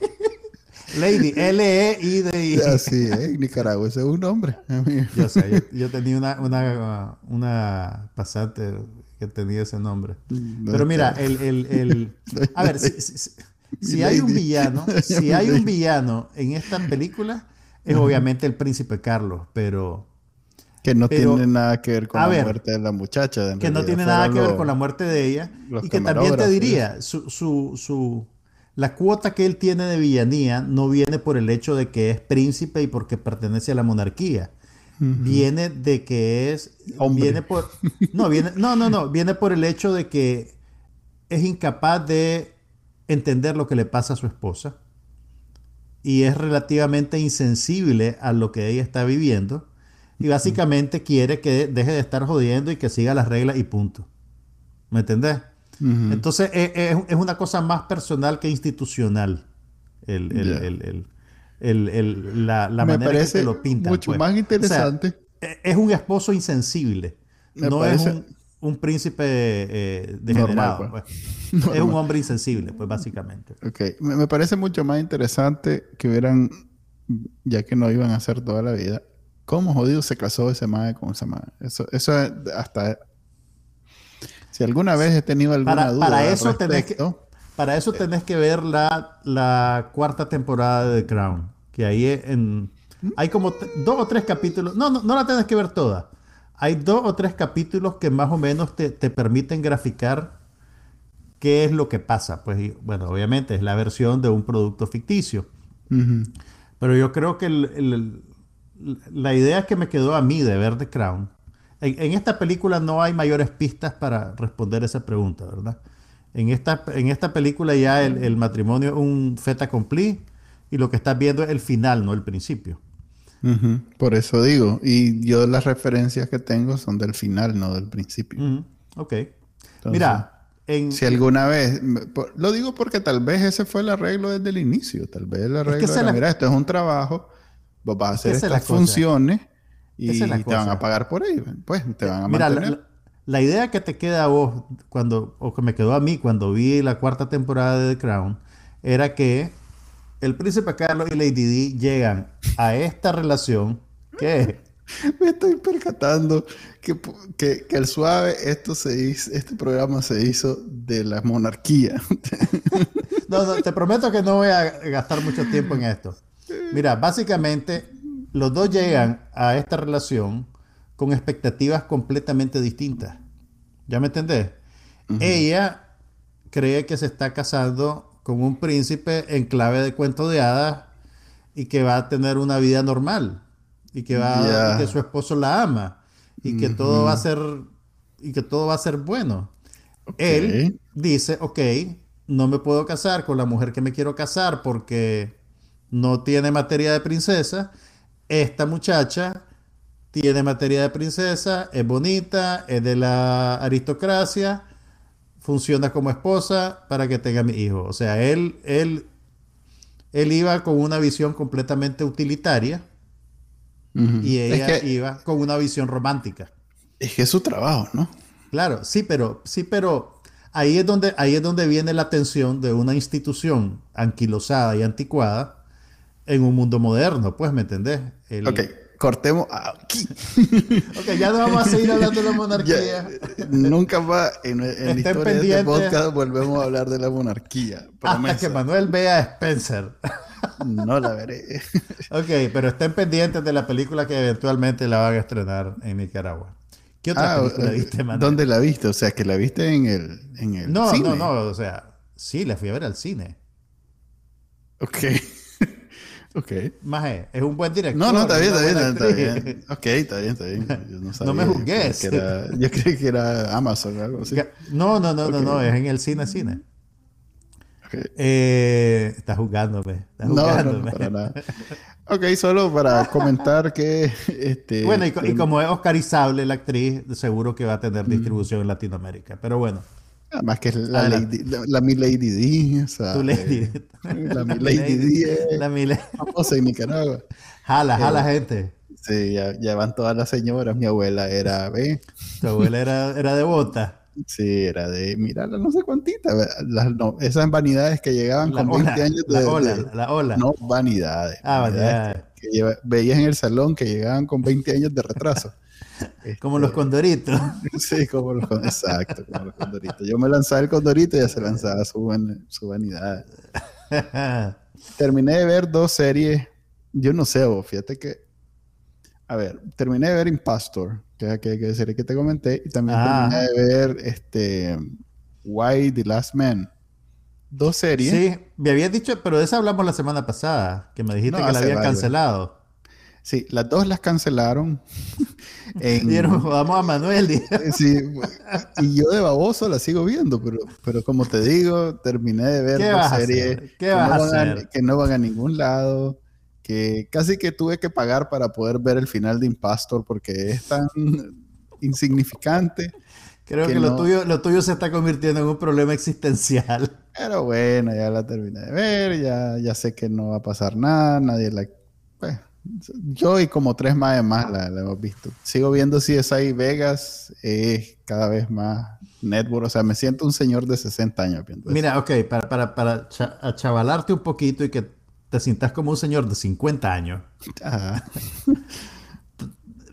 Lady, L-E-I-D-I. Así es, Nicaragua, ese es un nombre. yo sé, yo, tenía una, una, una, pasante que tenía ese nombre. Pero mira, el, el, el... a ver, si, hay un villano, si hay un villano en esta película, es obviamente el príncipe Carlos, pero que no tiene nada que ver con la muerte de la muchacha. Que no tiene nada que ver con la muerte de ella. Y que también te diría, su, su, su, la cuota que él tiene de villanía no viene por el hecho de que es príncipe y porque pertenece a la monarquía. Viene de que es... Viene por, no, viene, no, no, no. Viene por el hecho de que es incapaz de entender lo que le pasa a su esposa. Y es relativamente insensible a lo que ella está viviendo y básicamente quiere que deje de estar jodiendo y que siga las reglas y punto. ¿Me entendés? Entonces es, una cosa más personal que institucional. El, la, manera que lo pintan. Mucho pues. más interesante. E, es un esposo insensible. no es un, príncipe eh, degenerado. Pues. Es un hombre insensible, pues básicamente. Ok. Me, me parece mucho más interesante que hubieran, ya que no iban a hacer toda la vida, ¿Cómo jodido se casó ese madre con esa madre? Eso, eso hasta... Si alguna vez he tenido alguna duda para eso tenés que, Para eso tenés que ver la, la cuarta temporada de The Crown. Que ahí en, hay como dos o tres capítulos. No, no, no la tenés que ver toda. Hay dos o tres capítulos que más o menos te, te permiten graficar qué es lo que pasa. Pues bueno, obviamente es la versión de un producto ficticio. Pero yo creo que el, la idea que me quedó a mí de ver The Crown, en, esta película no hay mayores pistas para responder esa pregunta, ¿verdad? En esta, en esta película ya el, matrimonio es un feta accompli y lo que estás viendo es el final, no el principio. Por eso digo, y yo las referencias que tengo son del final, no del principio. Ok. Mira, si alguna vez, lo digo porque tal vez ese fue el arreglo desde el inicio, tal vez el arreglo era, mira, esto es un trabajo Vos vas a hacer estas funciones y te van a pagar por ello. Pues te van a Mira, mantener. La, idea que te queda a vos, cuando, o que me quedó a mí cuando vi la cuarta temporada de The Crown, era que el príncipe Carlos y Lady D llegan a esta relación que me estoy percatando que, que, el suave esto se hizo, este programa se hizo de la monarquía. no, no, te prometo que no voy a gastar mucho tiempo en esto. Mira, básicamente los dos llegan a esta relación con expectativas completamente distintas. ¿Ya me entendés? Ella cree que se está casando con un príncipe en clave de cuento de hadas y que va a tener una vida normal y que va que su esposo la ama y que todo va a ser y que todo va a ser bueno. Él dice, ok, no me puedo casar con la mujer que me quiero casar porque no tiene materia de princesa. Esta muchacha tiene materia de princesa, es bonita, es de la aristocracia, funciona como esposa para que tenga mi hijo. O sea, él, él, él iba con una visión completamente utilitaria y ella iba con una visión romántica. Es que es su trabajo, ¿no? Claro, sí, pero, sí, pero ahí es donde, ahí es donde viene la tensión de una institución anquilosada y anticuada en un mundo moderno, pues, ¿me entendés? ok, cortemos aquí. ok, ya no vamos a seguir hablando de la monarquía. nunca más en, la historia de este podcast volvemos a hablar de la monarquía. Hasta que Manuel vea a Spencer. no la veré. ok, pero estén pendientes de la película que eventualmente la van a estrenar en Nicaragua. ¿Qué otra ah, película viste, Manuel? ¿Dónde la viste? O sea, que la viste en el, en el no, cine. No, no, no. O sea, sí, la fui a ver al cine. Ok. Ok. Maje, es un buen director. No, no, está bien, está bien, está bien. Ok, está bien, está bien. Yo no, sabía, no me juzgues. yo creí que era Amazon o algo así. No, no, no, no, no, es en el cine, cine. Okay. Eh, está jugándome. Está jugándome. No, no, para nada. Ok, solo para comentar que... Este, bueno, y, como es oscarizable la actriz, seguro que va a tener distribución en Latinoamérica. Pero bueno. Además que es la, lady, la, mi Lady D. O sea, tu lady. Eh, la mi Lady D. La mi Famosa en Nicaragua. Jala, jala gente. Sí, ya, van todas las señoras. Mi abuela era, ¿ve? Tu abuela era, era devota. Sí, era de, mira, no sé cuántitas, esas vanidades que llegaban con 20 años de, la ola, la ola. No, vanidades. Ah, vanidades. Que, veías en el salón que llegaban con 20 años de retraso. Como los este, condoritos. sí, como los Exacto, como los condoritos. Yo me lanzaba el condorito y ya se lanzaba su, su vanidad. Terminé de ver dos series. Yo no sé, vos, fíjate que. A ver, terminé de ver Impastor que, que, que serie que te comenté, y también ah. terminé de ver este Why the Last Man. Dos series. Sí, me habías dicho, pero de esa hablamos la semana pasada, que me dijiste que la habían cancelado. Sí, las dos las cancelaron. en... vamos a Manuel. sí, y yo de baboso la sigo viendo, pero, pero como te digo, terminé de ver dos series que, no que no van a ningún lado casi que tuve que pagar para poder ver el final de Impastor porque es tan insignificante. Creo que, lo, tuyo, lo tuyo se está convirtiendo en un problema existencial. Pero bueno, ya la terminé de ver, ya, ya sé que no va a pasar nada, nadie la... Pues, yo y como tres más más la, hemos visto. Sigo viendo CSI Vegas, es cada vez más network, o sea, me siento un señor de 60 años viendo Mira, ok, para, para, para chavalarte un poquito y que te sientas como un señor de 50 años.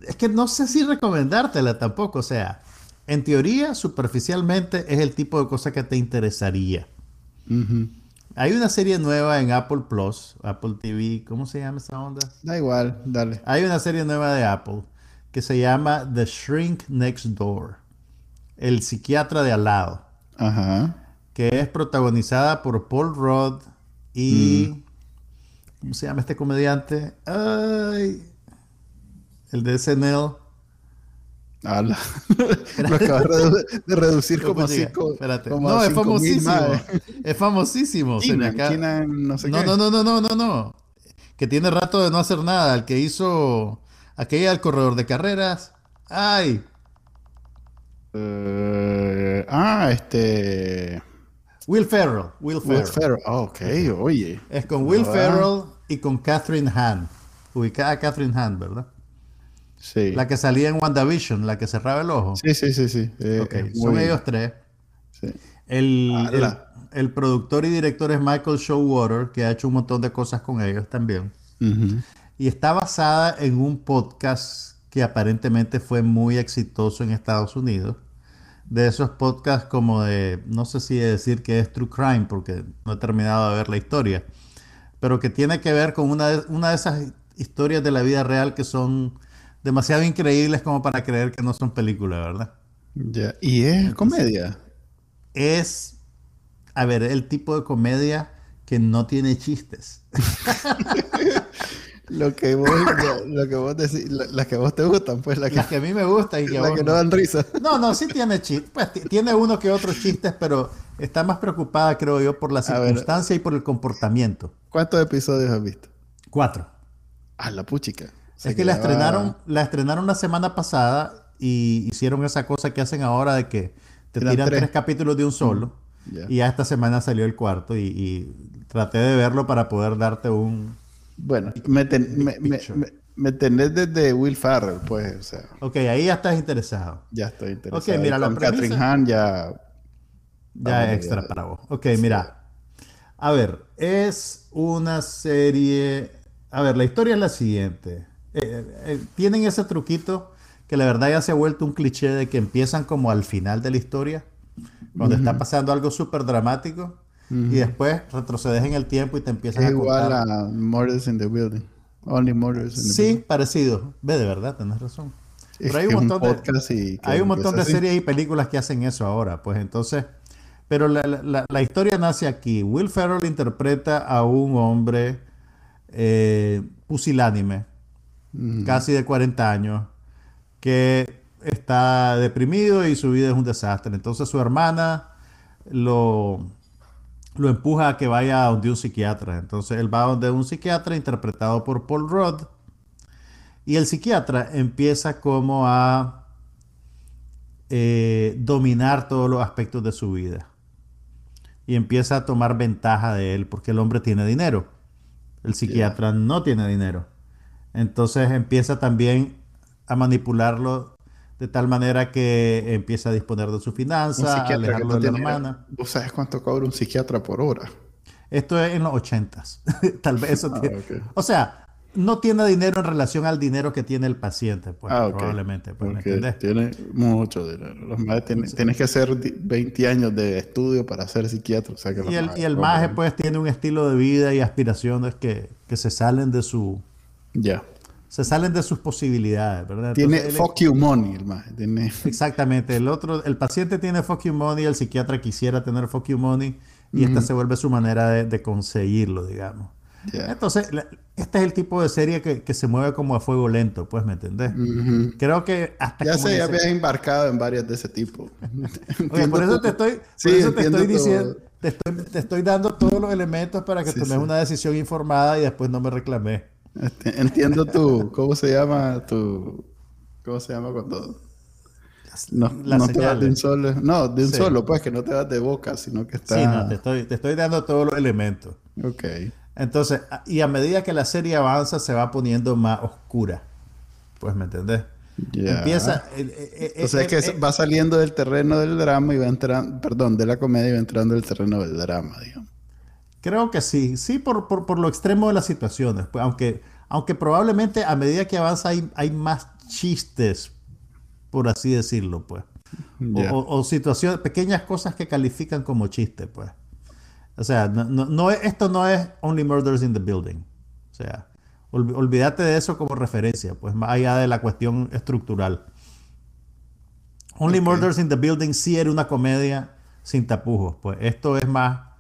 es que no sé si recomendártela tampoco. O sea, en teoría, superficialmente, es el tipo de cosa que te interesaría. Hay una serie nueva en Apple Plus, Apple TV, ¿cómo se llama esa onda? Da igual, dale. Hay una serie nueva de Apple que se llama The Shrink Next Door, el psiquiatra de al lado. Ajá. Que es protagonizada por Paul Rudd y mm. ¿Cómo se llama este comediante? Ay, el de SNL. Lo acabas de reducir como cinco. Espérate. no, es famosísimo. Es famosísimo. no, sé no, no, no, no, no, no, no. Que tiene rato de no hacer nada. El que hizo aquella del corredor de carreras. Ay. Uh, ah, este. Will Ferrell. Will Ferrell. Will Ferrell. Oh, ok, oye. Es con Will Ferrell y con Catherine Hahn. Ubicada a Catherine Hahn, ¿verdad? Sí. La que salía en WandaVision, la que cerraba el ojo. Sí, sí, sí, sí. Eh, son ellos tres. Sí. El, el, productor y director es Michael Showwater, que ha hecho un montón de cosas con ellos también. Y está basada en un podcast que aparentemente fue muy exitoso en Estados Unidos. De esos podcasts como de, no sé si decir que es True Crime, porque no he terminado de ver la historia pero que tiene que ver con una de, una de esas historias de la vida real que son demasiado increíbles como para creer que no son películas, ¿verdad? Ya. ¿Y es comedia? Es, a ver, el tipo de comedia que no tiene chistes. Lo que vos, lo, que vos decís, las que vos te gustan, pues las que, a mí me gustan y que, que no dan risa. No, no, sí tiene chistes, pues tiene uno que otros chistes, pero está más preocupada, creo yo, por la circunstancia y por el comportamiento. ¿Cuántos episodios has visto? Cuatro. Ah, la puchica. Es que, la estrenaron, la estrenaron la semana pasada y hicieron esa cosa que hacen ahahora de que te tiran tres. capítulos de un solo. Y ya esta semana salió el cuarto y, traté de verlo para poder darte un... Bueno, me, tenés desde Will Farrell, pues. O sea. Ok, ahí ya estás interesado. Ya estoy interesado. Ok, mira, la Catherine Hahn ya... Ya extra para vos. Ok, mira. A ver, es una serie... A ver, la historia es la siguiente. Eh, eh, tienen ese truquito que la verdad ya se ha vuelto un cliché de que empiezan como al final de la historia, cuando está pasando algo súper dramático, y después retrocedes en el tiempo y te empiezan a igual a Murders in the Building. Only Murders in the Sí, parecido. Ve, de verdad, tenés razón. Pero hay un montón de, hay un montón de series y películas que hacen eso ahora, pues entonces... Pero la, historia nace aquí. Will Ferrell interpreta a un hombre eh, pusilánime, casi de 40 años, que está deprimido y su vida es un desastre. Entonces su hermana lo, lo empuja a que vaya a donde un psiquiatra. Entonces él va a donde un psiquiatra interpretado por Paul Rudd. Y el psiquiatra empieza como a eh, dominar todos los aspectos de su vida. Y empieza a tomar ventaja de él porque el hombre tiene dinero. El psiquiatra no tiene dinero. Entonces empieza también a manipularlo de tal manera que empieza a disponer de su finanza, a alejarlo de la hermana. ¿Vos sabes cuánto cobra un psiquiatra por hora? Esto es en los ochentas. tal vez eso ah, tiene. O sea, no tiene dinero en relación al dinero que tiene el paciente, pues, ah, probablemente. Pues, tiene mucho dinero. Los tienes que hacer 20 años de estudio para ser psiquiatra. y el, y el maje, pues, tiene un estilo de vida y aspiraciones que, que se salen de su... Ya se salen de sus posibilidades, ¿verdad? Tiene fuck you money, el Exactamente. El otro, el paciente tiene fuck you money, el psiquiatra quisiera tener fuck you money y esta se vuelve su manera de, conseguirlo, digamos. Entonces, este es el tipo de serie que, se mueve como a fuego lento, pues, ¿me entendés? Creo que hasta Ya se había embarcado en varias de ese tipo. Oye, por eso te estoy, por eso te estoy diciendo, te estoy, te estoy, dando todos los elementos para que tomes una decisión informada y después no me reclames. Este, entiendo tu, ¿cómo se llama tu, cómo se llama cuando no, no te vas de un solo, no, de un solo, pues que no te vas de boca, sino que está. Sí, no, te estoy, te estoy dando todos los elementos. Ok. Entonces, y a medida que la serie avanza, se va poniendo más oscura. Pues, ¿me entendés? Empieza. Eh, eh, eh, o sea, que va saliendo del terreno del drama y va entrando, perdón, de la comedia y va entrando el terreno del drama, digamos. Creo que sí, sí, por, por, lo extremo de las situaciones. Pues, aunque, aunque probablemente a medida que avanza hay, hay más chistes, por así decirlo, pues. O, situaciones, pequeñas cosas que califican como chistes, pues. O sea, no, no, esto no es Only Murders in the Building. O sea, olvídate de eso como referencia, pues más allá de la cuestión estructural. Only Murders in the Building sí era una comedia sin tapujos, pues esto es más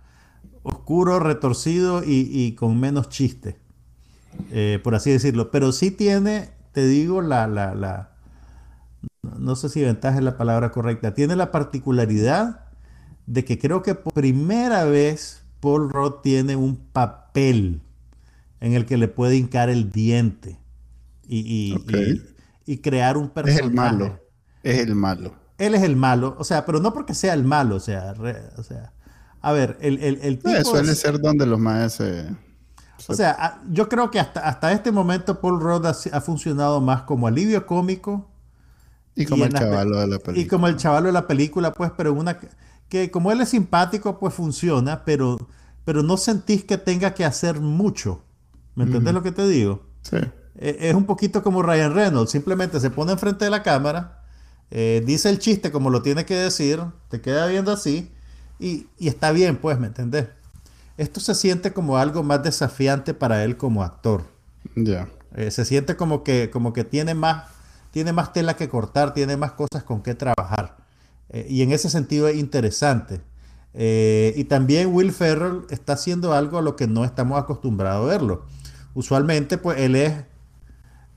oscuro, retorcido y, con menos chiste, eh, por así decirlo. Pero sí tiene, te digo, la, la, la, no sé si ventaja es la palabra correcta, tiene la particularidad de que creo que por primera vez Paul Roth tiene un papel en el que le puede hincar el diente y, y, crear un personaje. Es el malo. Es el malo. Él es el malo, o sea, pero no porque sea el malo, o sea, o sea a ver, el, el, el tipo... suele ser donde los más... O sea, yo creo que hasta, hasta este momento Paul Rudd ha, funcionado más como alivio cómico. Y como el chavalo de la película. Y como el chavalo de la película, pues, pero una... Que como él es simpático, pues funciona, pero, pero no sentís que tenga que hacer mucho. ¿Me entendés lo que te digo? Sí. E, es un poquito como Ryan Reynolds. Simplemente se pone enfrente de la cámara, eh, dice el chiste como lo tiene que decir, te queda viendo así y, está bien, pues, ¿me entendés? Esto se siente como algo más desafiante para él como actor. Ya. Eh, se siente como que, como que tiene, más, tiene más tela que cortar, tiene más cosas con que trabajar. Eh, y en ese sentido es interesante. Eh, y también Will Ferrell está haciendo algo a lo que no estamos acostumbrados a verlo. usualmente pues él es,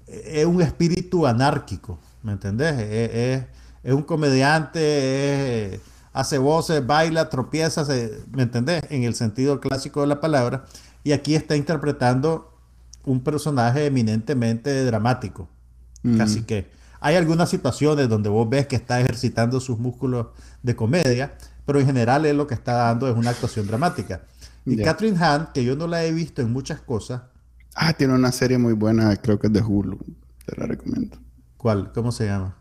es un espíritu anárquico, ¿me entendés? Es, es, un comediante, hace voces, baila, tropieza, ¿me entendés? En el sentido clásico de la palabra. Y aquí está interpretando un personaje eminentemente dramático, casi que. Hay algunas situaciones donde vos ves que está ejercitando sus músculos de comedia, pero en general él lo que está dando es una actuación dramática. Y Catherine Hahn, que yo no la he visto en muchas cosas. Ah, tiene una serie muy buena, creo que es de Hulu. Te la recomiendo. ¿Cuál? ¿Cómo se llama?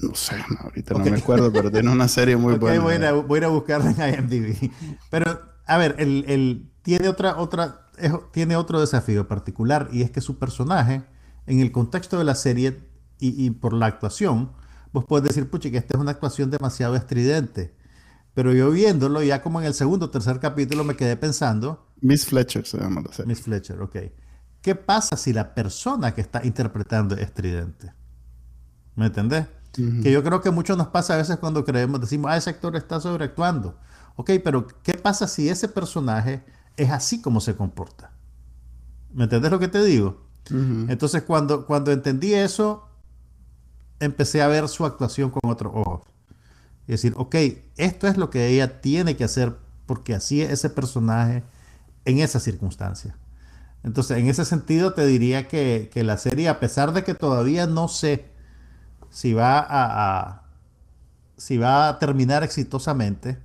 No sé, ahorita no me acuerdo, pero tiene una serie muy buena. Voy a, voy a buscarla en IMDb. Pero, a ver, él, tiene otra, otra, tiene otro desafío particular y es que su personaje, en el contexto de la serie y, por la actuación, vos puedes decir, puchi, que esta es una actuación demasiado estridente. Pero yo viéndolo, ya como en el segundo o tercer capítulo, me quedé pensando. Miss Fletcher se llama la serie. Miss Fletcher, ok. ¿Qué pasa si la persona que está interpretando es estridente? ¿Me entendés? Que yo creo que mucho nos pasa a veces cuando creemos, decimos, ah, ese actor está sobreactuando. Ok, pero ¿qué pasa si ese personaje es así como se comporta? ¿Me entendés lo que te digo? Entonces, cuando, cuando entendí eso, empecé a ver su actuación con otros ojos. Y decir, ok, esto es lo que ella tiene que hacer porque así es ese personaje en esa circunstancia. Entonces, en ese sentido, te diría que, que la serie, a pesar de que todavía no sé si va a, si va a terminar exitosamente,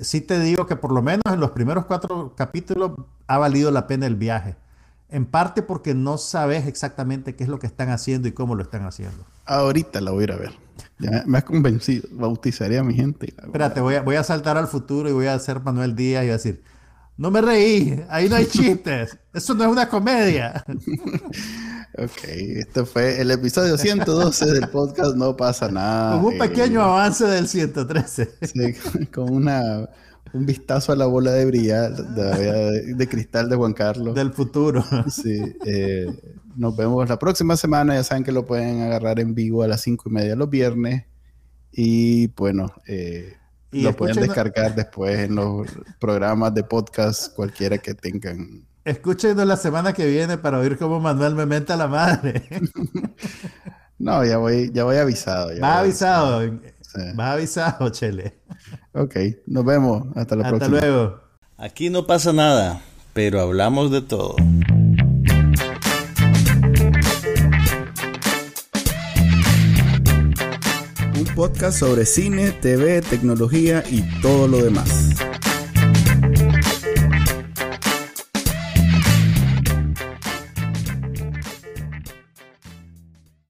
sí te digo que por lo menos en los primeros cuatro capítulos ha valido la pena el viaje. En parte porque no sabes exactamente qué es lo que están haciendo y cómo lo están haciendo. Ahorita la voy a ir a ver. Ya me has convencido. Bautizaré a mi gente. Espérate, voy a, voy a saltar al futuro y voy a hacer Manuel Díaz y voy a decir, no me reí, ahí no hay chistes. Eso no es una comedia. Ok, esto fue el episodio 112 del podcast No pasa nada. Con un pequeño avance del 113. Sí, con una, un vistazo a la bola de brillar de, cristal de Juan Carlos. Del futuro. Sí. Eh, nos vemos la próxima semana. Ya saben que lo pueden agarrar en vivo a las 5 y media los viernes. Y bueno, eh, lo pueden descargar después en los programas de podcast cualquiera que tengan Escúchenos la semana que viene para oír cómo Manuel me menta la madre. no, ya voy, ya voy avisado. Ya avisado. Va avisado, Chele. Ok, nos vemos. Hasta la próxima. Hasta luego. Aquí no pasa nada, pero hablamos de todo. Un podcast sobre cine, TV, tecnología y todo lo demás.